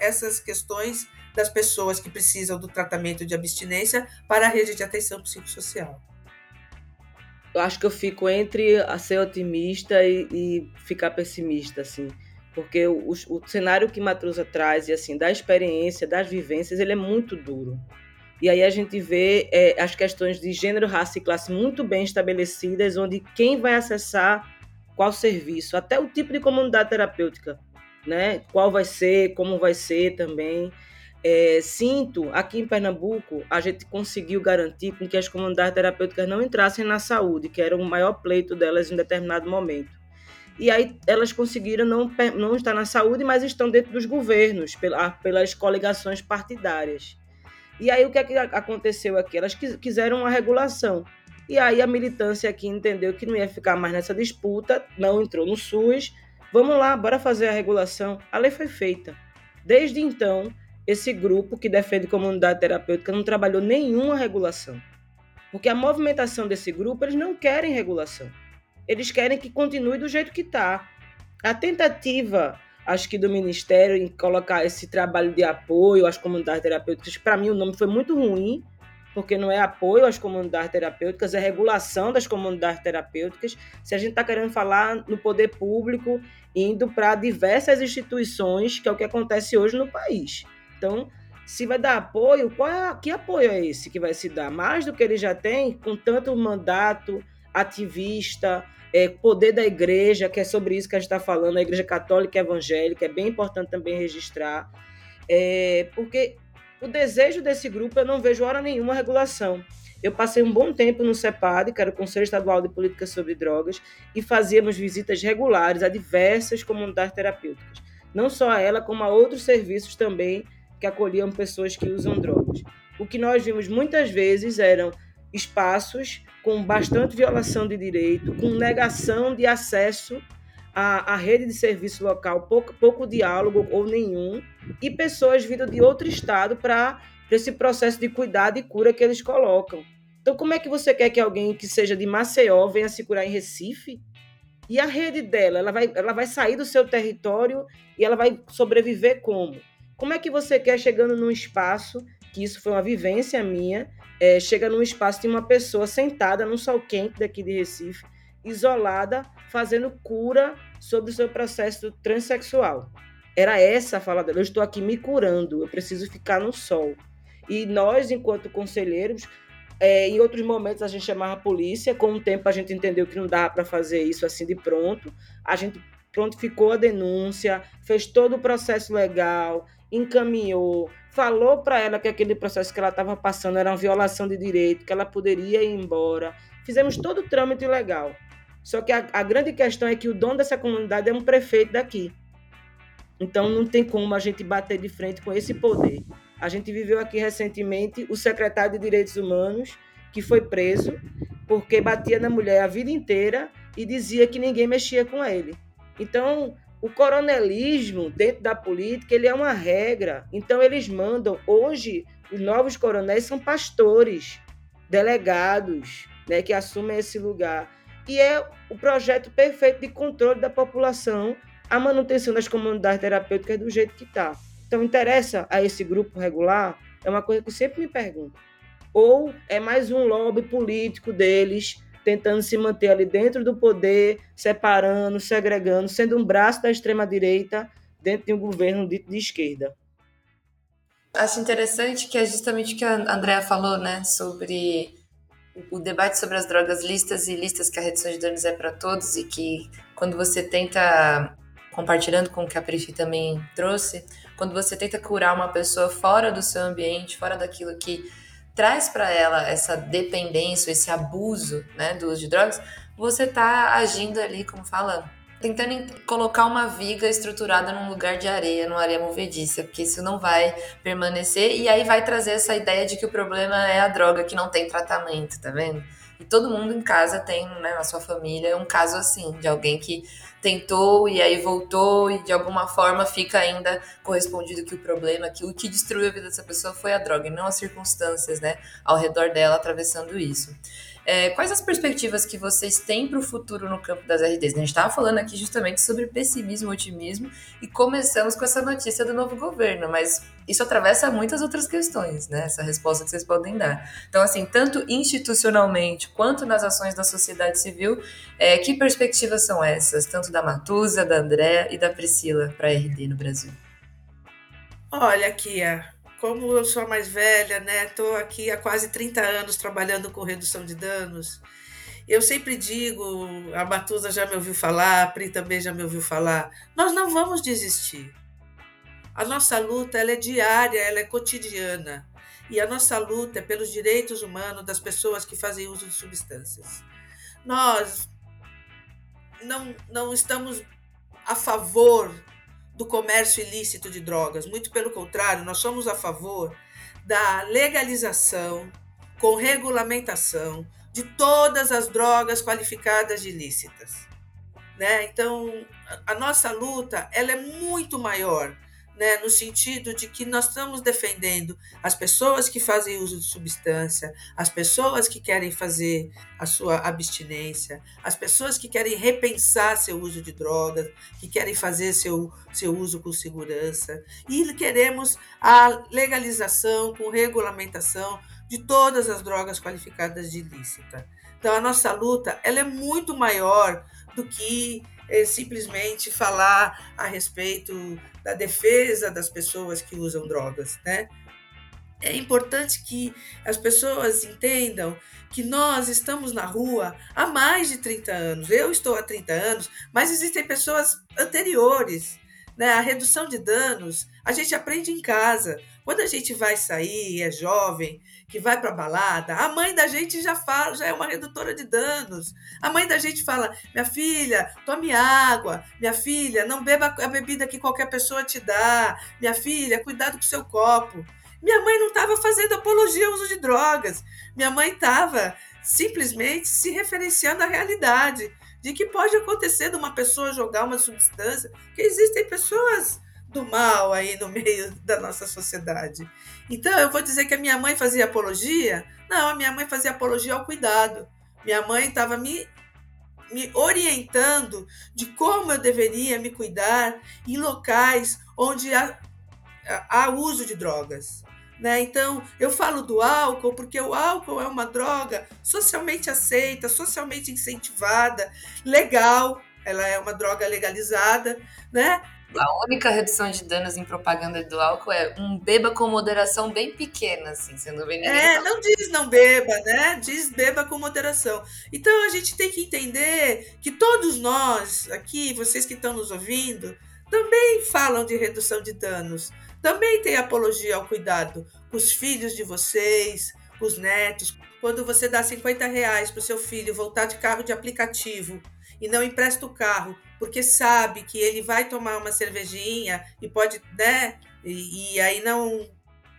essas questões das pessoas que precisam do tratamento de abstinência para a rede de atenção psicossocial. Eu acho que eu fico entre a ser otimista e, e ficar pessimista, assim, porque o, o, cenário que Matrusa traz, e assim, da experiência, das vivências, ele é muito duro. E aí a gente vê é, as questões de gênero, raça e classe muito bem estabelecidas, onde quem vai acessar qual serviço, até o tipo de comunidade terapêutica, né? Qual vai ser, como vai ser também. É, sinto, aqui em Pernambuco, a gente conseguiu garantir com que as comunidades terapêuticas não entrassem na saúde, que era o maior pleito delas em determinado momento. E aí elas conseguiram não, não estar na saúde, mas estão dentro dos governos, pelas coligações partidárias. E aí o que, é que aconteceu aqui? Elas quiseram uma regulação. E aí a militância aqui entendeu que não ia ficar mais nessa disputa, não entrou no SUS. Vamos lá, bora fazer a regulação. A lei foi feita. Desde então, esse grupo que defende comunidade terapêutica não trabalhou nenhuma regulação. Porque a movimentação desse grupo, eles não querem regulação. Eles querem que continue do jeito que está. A tentativa acho que do Ministério em colocar esse trabalho de apoio às comunidades terapêuticas. Para mim, o nome foi muito ruim, porque não é apoio às comunidades terapêuticas, é regulação das comunidades terapêuticas. Se a gente está querendo falar no poder público, indo para diversas instituições, que é o que acontece hoje no país. Então, se vai dar apoio, qual é, que apoio é esse que vai se dar? Mais do que ele já tem, com tanto mandato ativista, é, poder da igreja, que é sobre isso que a gente está falando, a igreja católica e evangélica, é bem importante também registrar, é, porque o desejo desse grupo eu não vejo hora nenhuma regulação. Eu passei um bom tempo no CEPAD, que era o Conselho Estadual de Políticas sobre Drogas, e fazíamos visitas regulares a diversas comunidades terapêuticas. Não só a ela, como a outros serviços também que acolhiam pessoas que usam drogas. O que nós vimos muitas vezes eram espaços com bastante violação de direito, com negação de acesso à, à rede de serviço local, pouco, pouco diálogo ou nenhum, e pessoas vindo de outro estado para esse processo de cuidado e cura que eles colocam. Então, como é que você quer que alguém que seja de Maceió venha se curar em Recife? E a rede dela, ela vai, ela vai sair do seu território e ela vai sobreviver como? Como é que você quer chegando num espaço, que isso foi uma vivência minha, é, chega num espaço de uma pessoa sentada num sol quente daqui de Recife, isolada, fazendo cura sobre o seu processo transexual. Era essa a fala dela. Eu estou aqui me curando, eu preciso ficar no sol. E nós, enquanto conselheiros, é, em outros momentos a gente chamava a polícia, com o tempo a gente entendeu que não dava para fazer isso assim de pronto. A gente prontificou a denúncia, fez todo o processo legal, encaminhou, falou para ela que aquele processo que ela estava passando era uma violação de direito, que ela poderia ir embora. Fizemos todo o trâmite legal. Só que a, a grande questão é que o dono dessa comunidade é um prefeito daqui. Então não tem como a gente bater de frente com esse poder. A gente viveu aqui recentemente o secretário de Direitos Humanos, que foi preso porque batia na mulher a vida inteira e dizia que ninguém mexia com ele. Então, o coronelismo dentro da política, ele é uma regra. Então eles mandam hoje os novos coronéis são pastores, delegados, né, que assumem esse lugar. E é o projeto perfeito de controle da população, a manutenção das comunidades terapêuticas do jeito que está. Então, interessa a esse grupo regular? É uma coisa que sempre me pergunto. Ou é mais um lobby político deles tentando se manter ali dentro do poder, separando, segregando, sendo um braço da extrema-direita dentro de um governo de, de esquerda. Acho interessante que é justamente o que a Andrea falou, né, sobre o debate sobre as drogas listas e listas que a redução de danos é para todos e que quando você tenta, compartilhando com o que a Prifi também trouxe, quando você tenta curar uma pessoa fora do seu ambiente, fora daquilo que traz para ela essa dependência, esse abuso né, do uso de drogas, você está agindo ali, como fala, tentando colocar uma viga estruturada num lugar de areia, numa areia movediça, porque isso não vai permanecer e aí vai trazer essa ideia de que o problema é a droga que não tem tratamento, tá vendo? E todo mundo em casa tem, né, na sua família, um caso assim, de alguém que tentou e aí voltou e de alguma forma fica ainda correspondido que o problema, que o que destruiu a vida dessa pessoa foi a droga e não as circunstâncias, né, ao redor dela atravessando isso. É, quais as perspectivas que vocês têm para o futuro no campo das RDs? A gente estava falando aqui justamente sobre pessimismo, otimismo e começamos com essa notícia do novo governo, mas isso atravessa muitas outras questões, né? Essa resposta que vocês podem dar. Então, assim, tanto institucionalmente quanto nas ações da sociedade civil, é, que perspectivas são essas, tanto da Matusa, da Andréa e da Priscila para a RD no Brasil? Olha, Kia, como eu sou a mais velha, né? Estou aqui há quase 30 anos trabalhando com redução de danos. Eu sempre digo, a Matusa já me ouviu falar, a Pri também já me ouviu falar, nós não vamos desistir. A nossa luta ela é diária, ela é cotidiana. E a nossa luta é pelos direitos humanos das pessoas que fazem uso de substâncias. Nós não, não estamos a favor do comércio ilícito de drogas. Muito pelo contrário, nós somos a favor da legalização com regulamentação de todas as drogas qualificadas de ilícitas. Né? Então, a nossa luta ela é muito maior né, no sentido de que nós estamos defendendo as pessoas que fazem uso de substância, as pessoas que querem fazer a sua abstinência, as pessoas que querem repensar seu uso de drogas, que querem fazer seu, seu uso com segurança. E queremos a legalização com regulamentação de todas as drogas qualificadas de ilícita. Então, a nossa luta ela é muito maior do que é, simplesmente falar a respeito da defesa das pessoas que usam drogas, né? É importante que as pessoas entendam que nós estamos na rua há mais de 30 anos. Eu estou há 30 anos, mas existem pessoas anteriores. Né? A redução de danos a gente aprende em casa. Quando a gente vai sair, é jovem, que vai para balada, a mãe da gente já fala, já é uma redutora de danos. A mãe da gente fala: "Minha filha, tome água. Minha filha, não beba a bebida que qualquer pessoa te dá. Minha filha, cuidado com o seu copo." Minha mãe não estava fazendo apologia ao uso de drogas. Minha mãe estava simplesmente se referenciando à realidade de que pode acontecer de uma pessoa jogar uma substância, que existem pessoas do mal aí no meio da nossa sociedade. Então, eu vou dizer que a minha mãe fazia apologia? Não, a minha mãe fazia apologia ao cuidado. Minha mãe estava me, me orientando de como eu deveria me cuidar em locais onde há, há uso de drogas. Né? Então, eu falo do álcool porque o álcool é uma droga socialmente aceita, socialmente incentivada, legal, ela é uma droga legalizada, né? A única redução de danos em propaganda do álcool é um beba com moderação bem pequena, assim, você não vê ninguém. É, não diz não beba, né? Diz beba com moderação. Então a gente tem que entender que todos nós aqui, vocês que estão nos ouvindo, também falam de redução de danos. Também tem apologia ao cuidado com os filhos de vocês, com os netos. Quando você dá 50 reais para o seu filho voltar de carro de aplicativo e não empresta o carro porque sabe que ele vai tomar uma cervejinha e pode, né? E, e aí não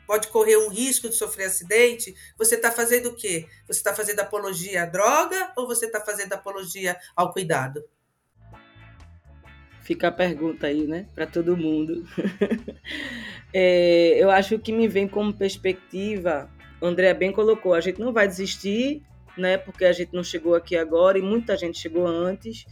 pode correr um risco de sofrer acidente, você está fazendo o quê? Você está fazendo apologia à droga ou você está fazendo apologia ao cuidado? Fica a pergunta aí, né, para todo mundo. [LAUGHS] é, eu acho que me vem como perspectiva, André bem colocou, a gente não vai desistir, né, porque a gente não chegou aqui agora e muita gente chegou antes.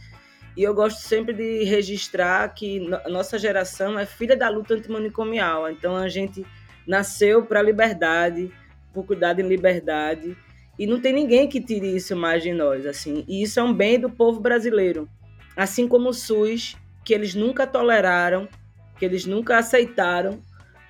E eu gosto sempre de registrar que a nossa geração é filha da luta antimanicomial. Então a gente nasceu para a liberdade, por cuidado em liberdade, e não tem ninguém que tire isso mais de nós, assim. E isso é um bem do povo brasileiro, assim como o SUS, que eles nunca toleraram, que eles nunca aceitaram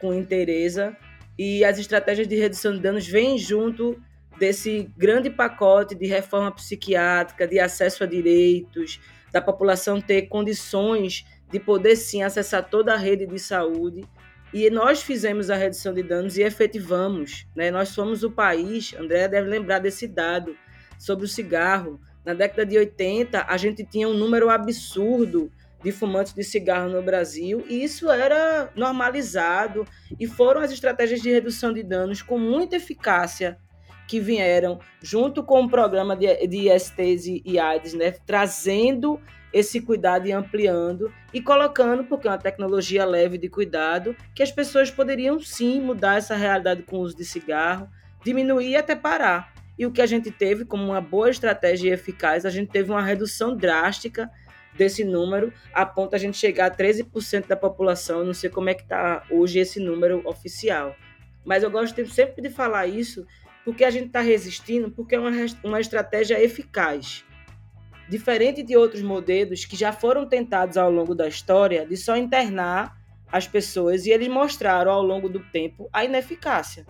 com interesse, e as estratégias de redução de danos vêm junto desse grande pacote de reforma psiquiátrica, de acesso a direitos, da população ter condições de poder sim acessar toda a rede de saúde e nós fizemos a redução de danos e efetivamos. Né? Nós somos o país, André deve lembrar desse dado, sobre o cigarro. Na década de 80, a gente tinha um número absurdo de fumantes de cigarro no Brasil e isso era normalizado e foram as estratégias de redução de danos com muita eficácia que vieram junto com o programa de, de ISTs e AIDS, né, trazendo esse cuidado e ampliando e colocando, porque é uma tecnologia leve de cuidado, que as pessoas poderiam sim mudar essa realidade com o uso de cigarro, diminuir e até parar. E o que a gente teve como uma boa estratégia eficaz, a gente teve uma redução drástica desse número, a ponto a gente chegar a 13% da população, não sei como é que está hoje esse número oficial. Mas eu gosto sempre de falar isso, porque a gente está resistindo, porque é uma, uma estratégia eficaz. Diferente de outros modelos que já foram tentados ao longo da história de só internar as pessoas e eles mostraram ao longo do tempo a ineficácia.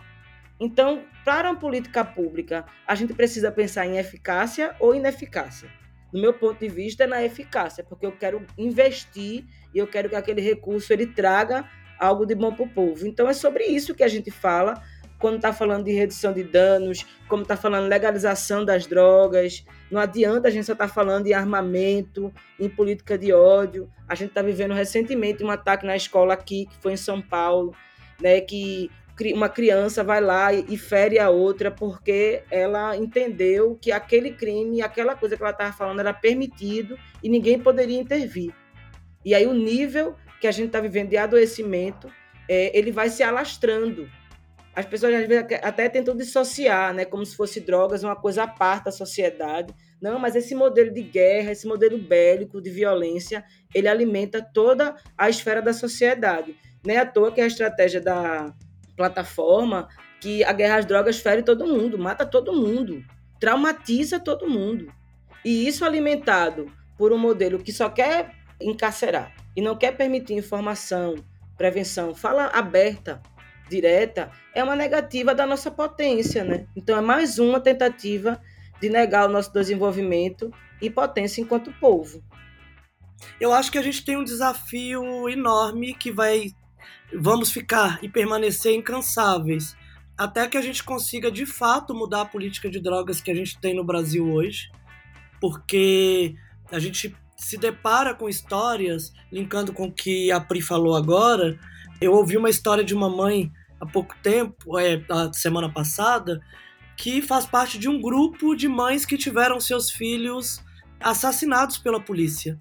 Então, para uma política pública, a gente precisa pensar em eficácia ou ineficácia. Do meu ponto de vista, é na eficácia, porque eu quero investir e eu quero que aquele recurso ele traga algo de bom para o povo. Então, é sobre isso que a gente fala quando está falando de redução de danos, como está falando legalização das drogas. Não adianta a gente só estar tá falando em armamento, em política de ódio. A gente está vivendo recentemente um ataque na escola aqui, que foi em São Paulo, né, que uma criança vai lá e fere a outra porque ela entendeu que aquele crime, aquela coisa que ela estava falando era permitido e ninguém poderia intervir. E aí o nível que a gente está vivendo de adoecimento, é, ele vai se alastrando as pessoas às vezes até tentam dissociar, né, como se fosse drogas uma coisa à parte da sociedade. Não, mas esse modelo de guerra, esse modelo bélico de violência, ele alimenta toda a esfera da sociedade. Nem é à toa que a estratégia da plataforma que a guerra às drogas fere todo mundo, mata todo mundo, traumatiza todo mundo. E isso alimentado por um modelo que só quer encarcerar e não quer permitir informação, prevenção, fala aberta, direta, é uma negativa da nossa potência, né? Então é mais uma tentativa de negar o nosso desenvolvimento e potência enquanto povo. Eu acho que a gente tem um desafio enorme que vai vamos ficar e permanecer incansáveis até que a gente consiga de fato mudar a política de drogas que a gente tem no Brasil hoje, porque a gente se depara com histórias, linkando com o que a Pri falou agora, eu ouvi uma história de uma mãe há pouco tempo, é, a semana passada, que faz parte de um grupo de mães que tiveram seus filhos assassinados pela polícia.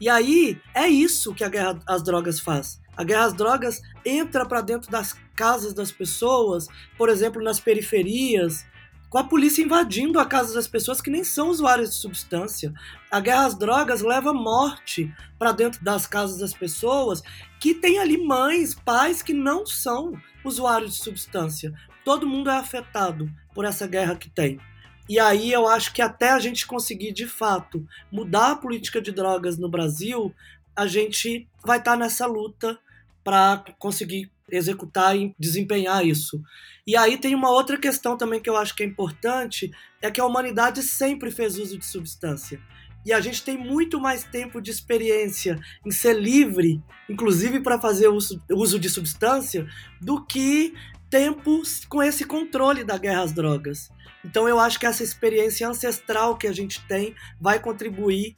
E aí é isso que a guerra às drogas faz. A guerra às drogas entra para dentro das casas das pessoas, por exemplo, nas periferias, com a polícia invadindo a casa das pessoas que nem são usuários de substância. A guerra às drogas leva morte para dentro das casas das pessoas que tem ali mães, pais que não são usuários de substância. Todo mundo é afetado por essa guerra que tem. E aí eu acho que até a gente conseguir de fato mudar a política de drogas no Brasil, a gente vai estar tá nessa luta para conseguir executar e desempenhar isso. E aí tem uma outra questão também que eu acho que é importante, é que a humanidade sempre fez uso de substância. E a gente tem muito mais tempo de experiência em ser livre, inclusive para fazer uso, uso de substância, do que tempo com esse controle da guerra às drogas. Então eu acho que essa experiência ancestral que a gente tem vai contribuir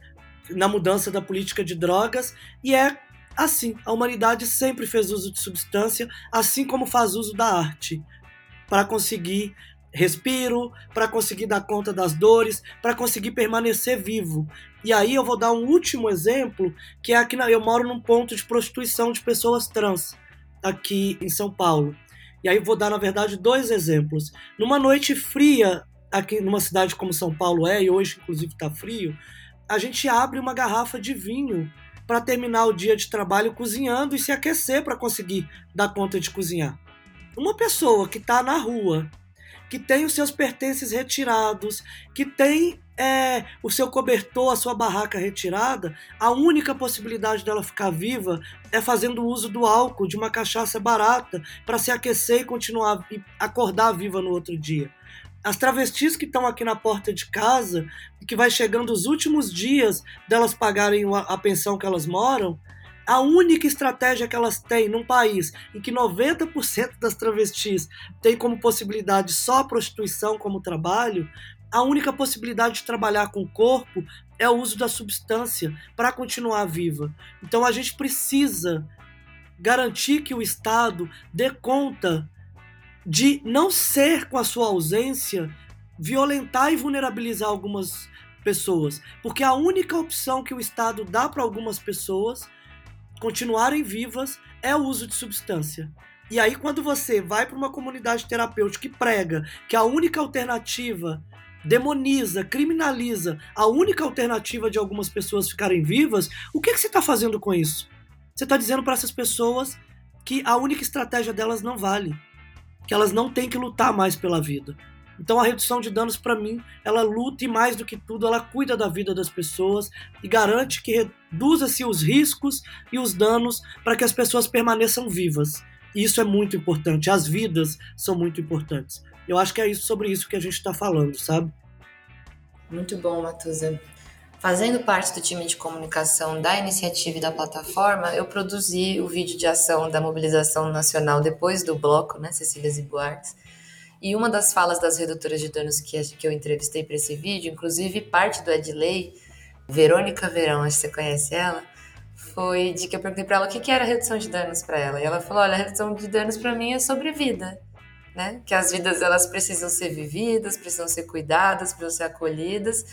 na mudança da política de drogas e é assim, a humanidade sempre fez uso de substância, assim como faz uso da arte, para conseguir respiro, para conseguir dar conta das dores, para conseguir permanecer vivo. E aí eu vou dar um último exemplo, que é aqui na, eu moro num ponto de prostituição de pessoas trans aqui em São Paulo. E aí vou dar na verdade dois exemplos. Numa noite fria aqui numa cidade como São Paulo é, e hoje inclusive está frio, a gente abre uma garrafa de vinho para terminar o dia de trabalho cozinhando e se aquecer para conseguir dar conta de cozinhar. Uma pessoa que está na rua que tem os seus pertences retirados, que tem é, o seu cobertor, a sua barraca retirada, a única possibilidade dela ficar viva é fazendo uso do álcool, de uma cachaça barata, para se aquecer e continuar e acordar viva no outro dia. As travestis que estão aqui na porta de casa, que vai chegando os últimos dias delas pagarem a pensão que elas moram, a única estratégia que elas têm num país em que 90% das travestis têm como possibilidade só a prostituição como trabalho, a única possibilidade de trabalhar com o corpo é o uso da substância para continuar viva. Então a gente precisa garantir que o Estado dê conta de não ser com a sua ausência violentar e vulnerabilizar algumas pessoas, porque a única opção que o Estado dá para algumas pessoas continuarem vivas é o uso de substância. E aí, quando você vai para uma comunidade terapêutica que prega que a única alternativa demoniza, criminaliza a única alternativa de algumas pessoas ficarem vivas, o que, que você está fazendo com isso? Você está dizendo para essas pessoas que a única estratégia delas não vale, que elas não têm que lutar mais pela vida. Então a redução de danos para mim, ela luta e mais do que tudo, ela cuida da vida das pessoas e garante que reduza-se os riscos e os danos para que as pessoas permaneçam vivas. E isso é muito importante, as vidas são muito importantes. Eu acho que é isso sobre isso que a gente está falando, sabe? Muito bom, Matuza. Fazendo parte do time de comunicação da iniciativa e da plataforma, eu produzi o vídeo de ação da mobilização nacional depois do bloco, né, Cecília Zibuartes, e uma das falas das redutoras de danos que, que eu entrevistei para esse vídeo, inclusive parte do Edley, Verônica Verão, acho que você conhece ela, foi de que eu perguntei para ela o que, que era redução de danos para ela. E ela falou: olha, a redução de danos para mim é sobre vida. Né? Que as vidas elas precisam ser vividas, precisam ser cuidadas, precisam ser acolhidas.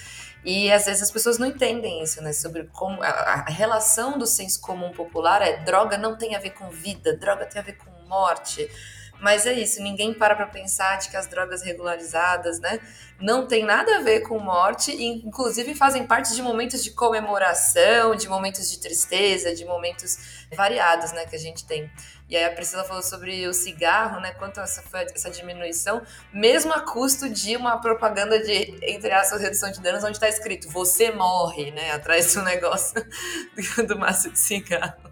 E às vezes as pessoas não entendem isso, né? Sobre como a, relação do senso comum popular é droga não tem a ver com vida, droga tem a ver com morte. Mas é isso, ninguém para para pensar de que as drogas regularizadas, né, não tem nada a ver com morte e inclusive fazem parte de momentos de comemoração, de momentos de tristeza, de momentos variados, né, que a gente tem. E aí a Priscila falou sobre o cigarro, né, quanto essa, essa diminuição, mesmo a custo de uma propaganda de, entre aspas, redução de danos, onde está escrito, você morre, né, atrás do negócio [LAUGHS] do maço de cigarro.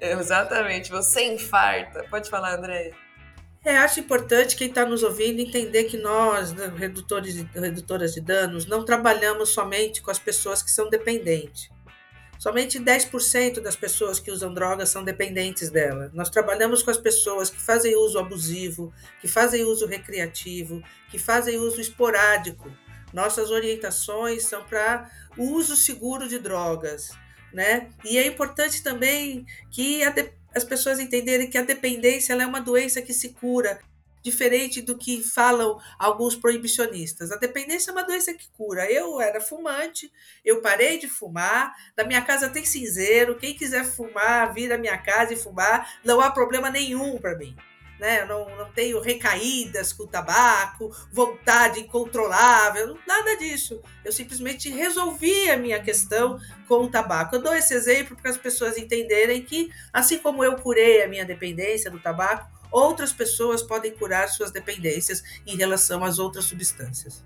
Exatamente, você infarta. Pode falar, Andréia. É, acho importante quem está nos ouvindo entender que nós, né, redutores, redutoras de danos, não trabalhamos somente com as pessoas que são dependentes. Somente 10% das pessoas que usam drogas são dependentes dela. Nós trabalhamos com as pessoas que fazem uso abusivo, que fazem uso recreativo, que fazem uso esporádico. Nossas orientações são para uso seguro de drogas, né? E é importante também que as pessoas entenderem que a dependência é uma doença que se cura, diferente do que falam alguns proibicionistas. A dependência é uma doença que cura. Eu era fumante, eu parei de fumar, da minha casa tem cinzeiro, quem quiser fumar, vir à minha casa e fumar, não há problema nenhum para mim né? Eu não, não tenho recaídas com tabaco, vontade incontrolável, nada disso. Eu simplesmente resolvi a minha questão com o tabaco. Eu dou esse exemplo para as pessoas entenderem que, assim como eu curei a minha dependência do tabaco, outras pessoas podem curar suas dependências em relação às outras substâncias.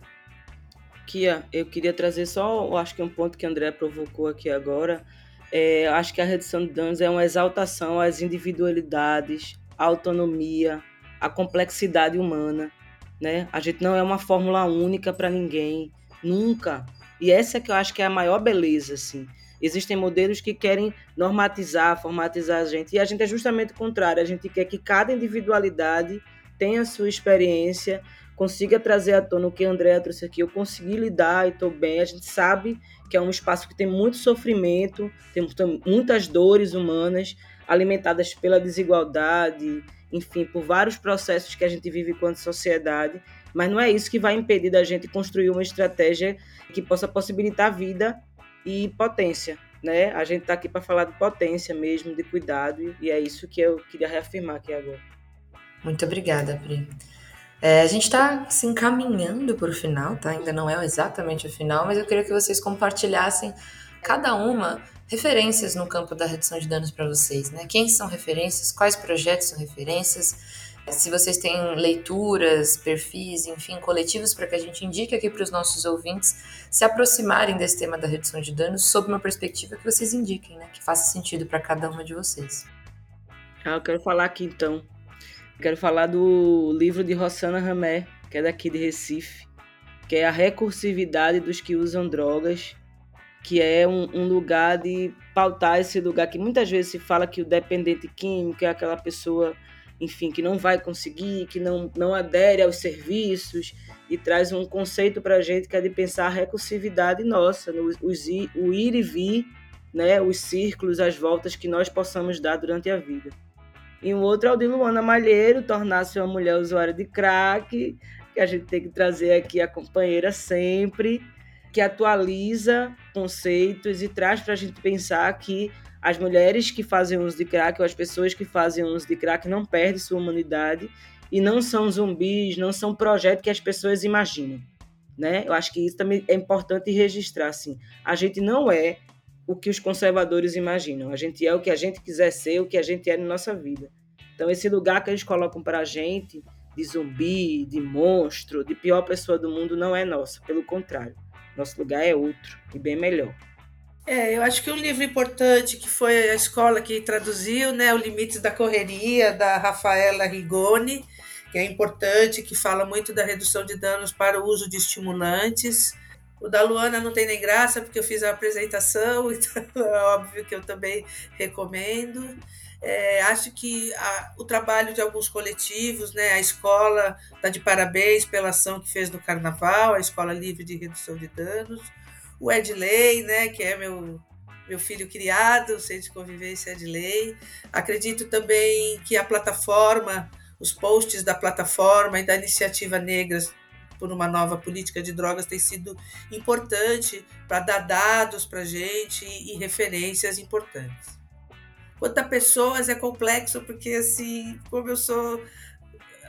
Kia, eu queria trazer só, acho que um ponto que André provocou aqui agora. É, acho que a redução de danos é uma exaltação às individualidades, a autonomia, a complexidade humana, né? A gente não é uma fórmula única para ninguém, nunca. E essa é que eu acho que é a maior beleza, assim. Existem modelos que querem normatizar, formatizar a gente, e a gente é justamente o contrário. A gente quer que cada individualidade tenha a sua experiência consiga trazer à tona o que a Andrea trouxe aqui, eu consegui lidar e estou bem. A gente sabe que é um espaço que tem muito sofrimento, tem muitas dores humanas alimentadas pela desigualdade, enfim, por vários processos que a gente vive enquanto sociedade, mas não é isso que vai impedir da gente construir uma estratégia que possa possibilitar vida e potência. Né? A gente está aqui para falar de potência mesmo, de cuidado, e é isso que eu queria reafirmar aqui agora. Muito obrigada, Pri. É, a gente está se encaminhando para o final, tá? Ainda não é exatamente o final, mas eu queria que vocês compartilhassem cada uma referências no campo da redução de danos para vocês, né? Quem são referências, quais projetos são referências, se vocês têm leituras, perfis, enfim, coletivos para que a gente indique aqui para os nossos ouvintes se aproximarem desse tema da redução de danos sob uma perspectiva que vocês indiquem, né? Que faça sentido para cada uma de vocês. Ah, eu quero falar aqui então. quero falar do livro de Rossana Ramé, que é daqui de Recife, que é a recursividade dos que usam drogas que é um, um, lugar de pautar esse lugar que muitas vezes se fala que o dependente químico é aquela pessoa, enfim, que não vai conseguir, que não, não adere aos serviços e traz um conceito para a gente que é de pensar a recursividade nossa, no, os, o ir e vir, né, os círculos, as voltas que nós possamos dar durante a vida. E um outro é o de Luana Malheiro, tornar-se uma mulher usuária de crack, que a gente tem que trazer aqui a companheira sempre, que atualiza conceitos e traz para a gente pensar que as mulheres que fazem uso de crack ou as pessoas que fazem uso de crack não perdem sua humanidade e não são zumbis, não são projetos que as pessoas imaginam. Né? Eu acho que isso também é importante registrar. Assim. A gente não é o que os conservadores imaginam. A gente é o que a gente quiser ser, o que a gente é na nossa vida. Então, esse lugar que eles colocam para a gente, de zumbi, de monstro, de pior pessoa do mundo, não é nosso. Pelo contrário. Nosso lugar é outro e bem melhor. É, eu acho que um livro importante que foi a escola que traduziu, né, O Limites da Correria, da Rafaela Rigoni, que é importante, que fala muito da redução de danos para o uso de estimulantes. O da Luana não tem nem graça, porque eu fiz a apresentação, [LAUGHS] então é óbvio que eu também recomendo. É, acho que a, o trabalho de alguns coletivos, né, a escola está de parabéns pela ação que fez no Carnaval, a Escola Livre de Redução de Danos. O Edley, né, que é meu, meu filho criado, o Centro de Convivência Edley. Acredito também que a plataforma, os posts da plataforma e da Iniciativa Negras por uma nova política de drogas tem sido importante para dar dados para a gente e referências importantes. Quanto a pessoas é complexo, porque assim, como eu sou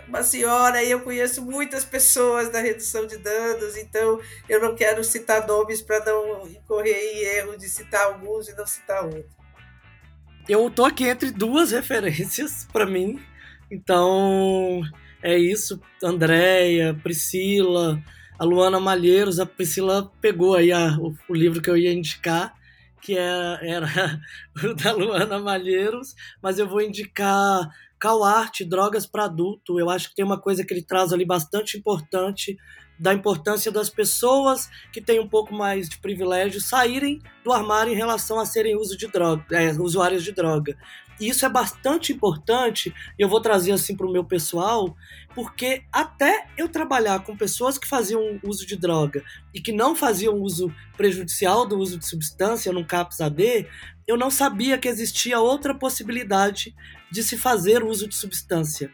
uma senhora e eu conheço muitas pessoas da redução de danos, então eu não quero citar nomes para não incorrer em erro de citar alguns e não citar outros. Eu tô aqui entre duas [LAUGHS] referências para mim, então é isso. Andréia, Priscila, a Luana Malheiros, a Priscila pegou aí a, o, o livro que eu ia indicar que era, é, era [LAUGHS] o da Luana Malheiros, mas eu vou indicar Art, Drogas para Adulto. Eu acho que tem uma coisa que ele traz ali bastante importante, da importância das pessoas que têm um pouco mais de privilégio saírem do armário em relação a serem uso de droga, é, usuários de droga. E isso é bastante importante, e eu vou trazer assim para o meu pessoal, porque até eu trabalhar com pessoas que faziam uso de droga e que não faziam uso prejudicial do uso de substância no CAPS AD, eu não sabia que existia outra possibilidade de se fazer uso de substância.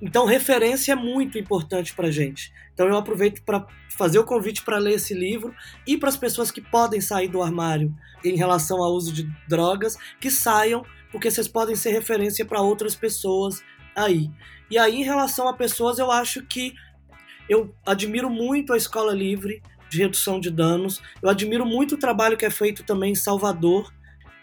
Então, referência é muito importante para gente. Então, eu aproveito para fazer o convite para ler esse livro e para as pessoas que podem sair do armário em relação ao uso de drogas, que saiam porque vocês podem ser referência para outras pessoas aí. E aí, em relação a pessoas, eu acho que eu admiro muito a Escola Livre de Redução de Danos. Eu admiro muito o trabalho que é feito também em Salvador,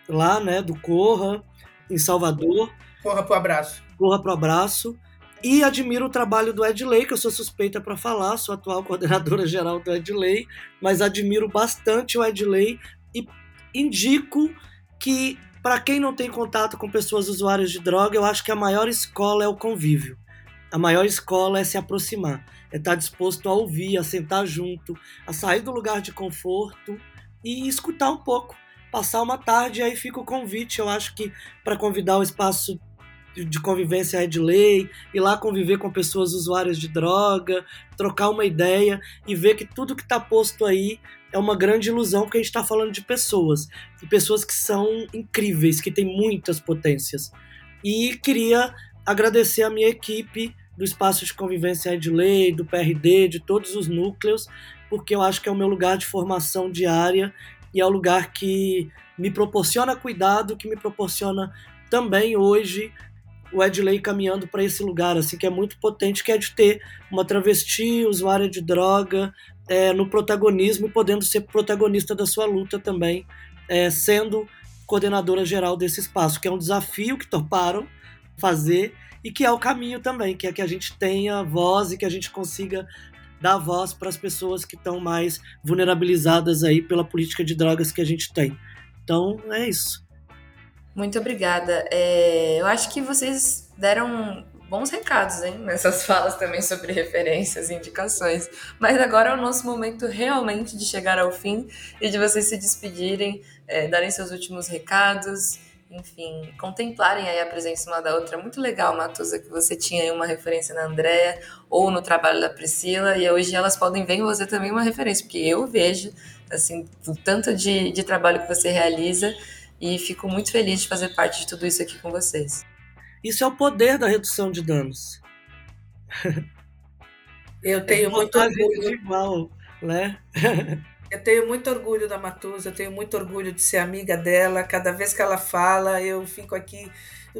lá, né, do Corra, em Salvador. Corra pro abraço. Corra pro abraço. E admiro o trabalho do Edley, que eu sou suspeita para falar, sou atual [LAUGHS] coordenadora geral do Edley, mas admiro bastante o Edley e indico que para quem não tem contato com pessoas usuárias de droga, eu acho que a maior escola é o convívio. A maior escola é se aproximar, é estar disposto a ouvir, a sentar junto, a sair do lugar de conforto e escutar um pouco, passar uma tarde. E aí fica o convite, eu acho que para convidar o espaço de convivência de lei, ir lá conviver com pessoas usuárias de droga, trocar uma ideia e ver que tudo que está posto aí é uma grande ilusão, porque a gente está falando de pessoas, de pessoas que são incríveis, que têm muitas potências. E queria agradecer a minha equipe do Espaço de Convivência Lei, do PRD, de todos os núcleos, porque eu acho que é o meu lugar de formação diária e é o lugar que me proporciona cuidado, que me proporciona também hoje o Edley caminhando para esse lugar, assim, que é muito potente, que é de ter uma travesti, usuária de droga, é, no protagonismo e podendo ser protagonista da sua luta também, é, sendo coordenadora geral desse espaço, que é um desafio que toparam fazer e que é o caminho também, que é que a gente tenha voz e que a gente consiga dar voz para as pessoas que estão mais vulnerabilizadas aí pela política de drogas que a gente tem. Então, é isso. Muito obrigada. É, eu acho que vocês deram bons recados, hein? Nessas falas também sobre referências e indicações. Mas agora é o nosso momento realmente de chegar ao fim e de vocês se despedirem, é, darem seus últimos recados, enfim, contemplarem aí a presença uma da outra. Muito legal, Matusa, que você tinha aí uma referência na Andrea ou no trabalho da Priscila, e hoje elas podem ver em você também uma referência, porque eu vejo, assim, o tanto de, de trabalho que você realiza e fico muito feliz de fazer parte de tudo isso aqui com vocês. Isso é o poder da redução de danos. [LAUGHS] Eu tenho é muito orgulho. Igual, né? [LAUGHS] eu tenho muito orgulho da Matusa, eu tenho muito orgulho de ser amiga dela. Cada vez que ela fala, eu fico aqui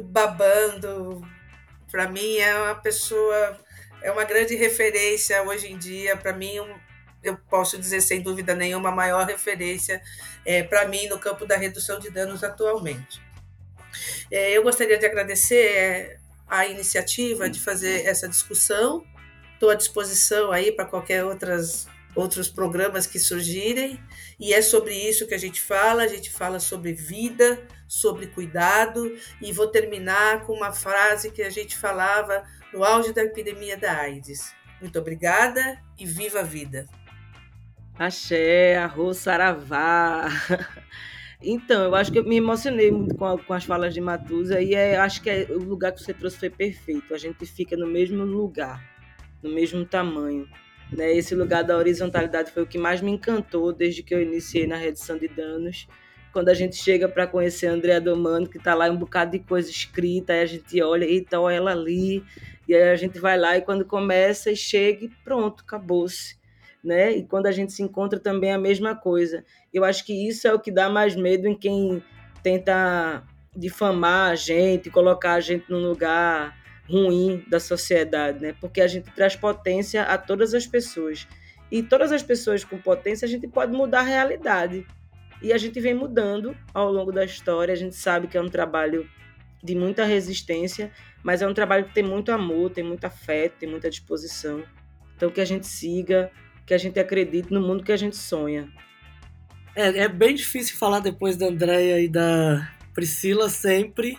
babando. Para mim é uma pessoa, é uma grande referência hoje em dia. Para mim, eu posso dizer sem dúvida nenhuma, a maior referência é, para mim no campo da redução de danos atualmente. É, eu gostaria de agradecer é, a iniciativa de fazer essa discussão. Estou à disposição aí para qualquer outras outros programas que surgirem, e é sobre isso que a gente fala, a gente fala sobre vida, sobre cuidado, e vou terminar com uma frase que a gente falava no auge da epidemia da AIDS. Muito obrigada e viva a vida! Axé, arroz, saravá. [LAUGHS] Então, eu acho que eu me emocionei muito com, a, com as falas de Matusa e é, acho que é, o lugar que você trouxe foi perfeito. A gente fica no mesmo lugar, no mesmo tamanho. Né? Esse lugar da horizontalidade foi o que mais me encantou desde que eu iniciei na redução de danos. Quando a gente chega para conhecer a Andrea Domano, que está lá um bocado de coisa escrita, aí a gente olha, eita, olha ela ali, e aí a gente vai lá e quando começa e chega pronto, acabou-se né? E quando a gente se encontra também é a mesma coisa. Eu acho que isso é o que dá mais medo em quem tenta difamar a gente, colocar a gente num lugar ruim da sociedade, né? Porque a gente traz potência a todas as pessoas. E todas as pessoas com potência, a gente pode mudar a realidade. E a gente vem mudando ao longo da história. A gente sabe que é um trabalho de muita resistência, mas é um trabalho que tem muito amor, tem muita fé, tem muita disposição. Então que a gente siga que a gente acredite no mundo que a gente sonha. É, é bem difícil falar depois da Andréia e da Priscila sempre,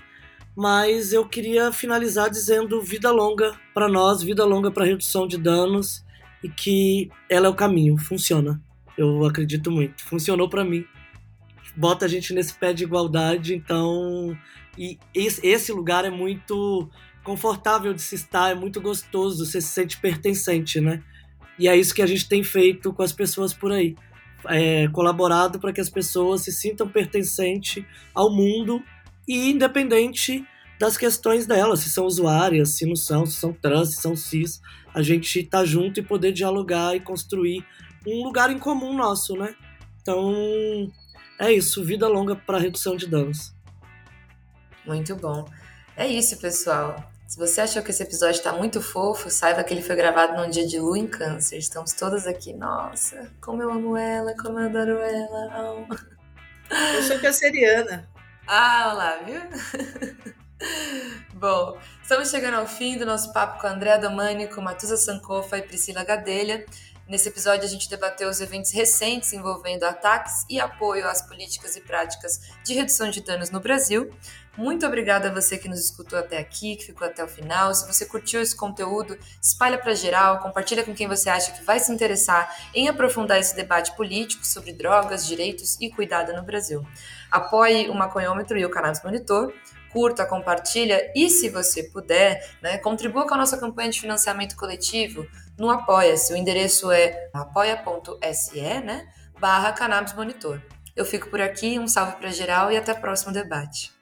mas eu queria finalizar dizendo vida longa para nós, vida longa para redução de danos e que ela é o caminho, funciona. Eu acredito muito, funcionou para mim. Bota a gente nesse pé de igualdade, então e esse lugar é muito confortável de se estar, é muito gostoso, você se sente pertencente, né? E é isso que a gente tem feito com as pessoas por aí. É, colaborado para que as pessoas se sintam pertencentes ao mundo e independente das questões delas, se são usuárias, se não são, se são trans, se são cis, a gente tá junto e poder dialogar e construir um lugar em comum nosso, né? Então, é isso, vida longa para redução de danos. Muito bom. É isso, pessoal. Se você achou que esse episódio está muito fofo, saiba que ele foi gravado num dia de lua em câncer. Estamos todas aqui. Nossa, como eu amo ela, como eu adoro ela. Eu sou canceriana. Ah, olá, viu? [LAUGHS] Bom, estamos chegando ao fim do nosso papo com a Andrea Domani, com Matusa Sankofa e Priscila Gadelha. Nesse episódio, a gente debateu os eventos recentes envolvendo ataques e apoio às políticas e práticas de redução de danos no Brasil. Muito obrigada a você que nos escutou até aqui, que ficou até o final. Se você curtiu esse conteúdo, espalha para geral, compartilha com quem você acha que vai se interessar em aprofundar esse debate político sobre drogas, direitos e cuidado no Brasil. Apoie o Maconhômetro e o Cannabis Monitor curta, compartilha e, se você puder, né, contribua com a nossa campanha de financiamento coletivo no Apoia-se. O endereço é apoia.se, né, barra Cannabis Monitor. Eu fico por aqui, um salve para geral e até o próximo debate.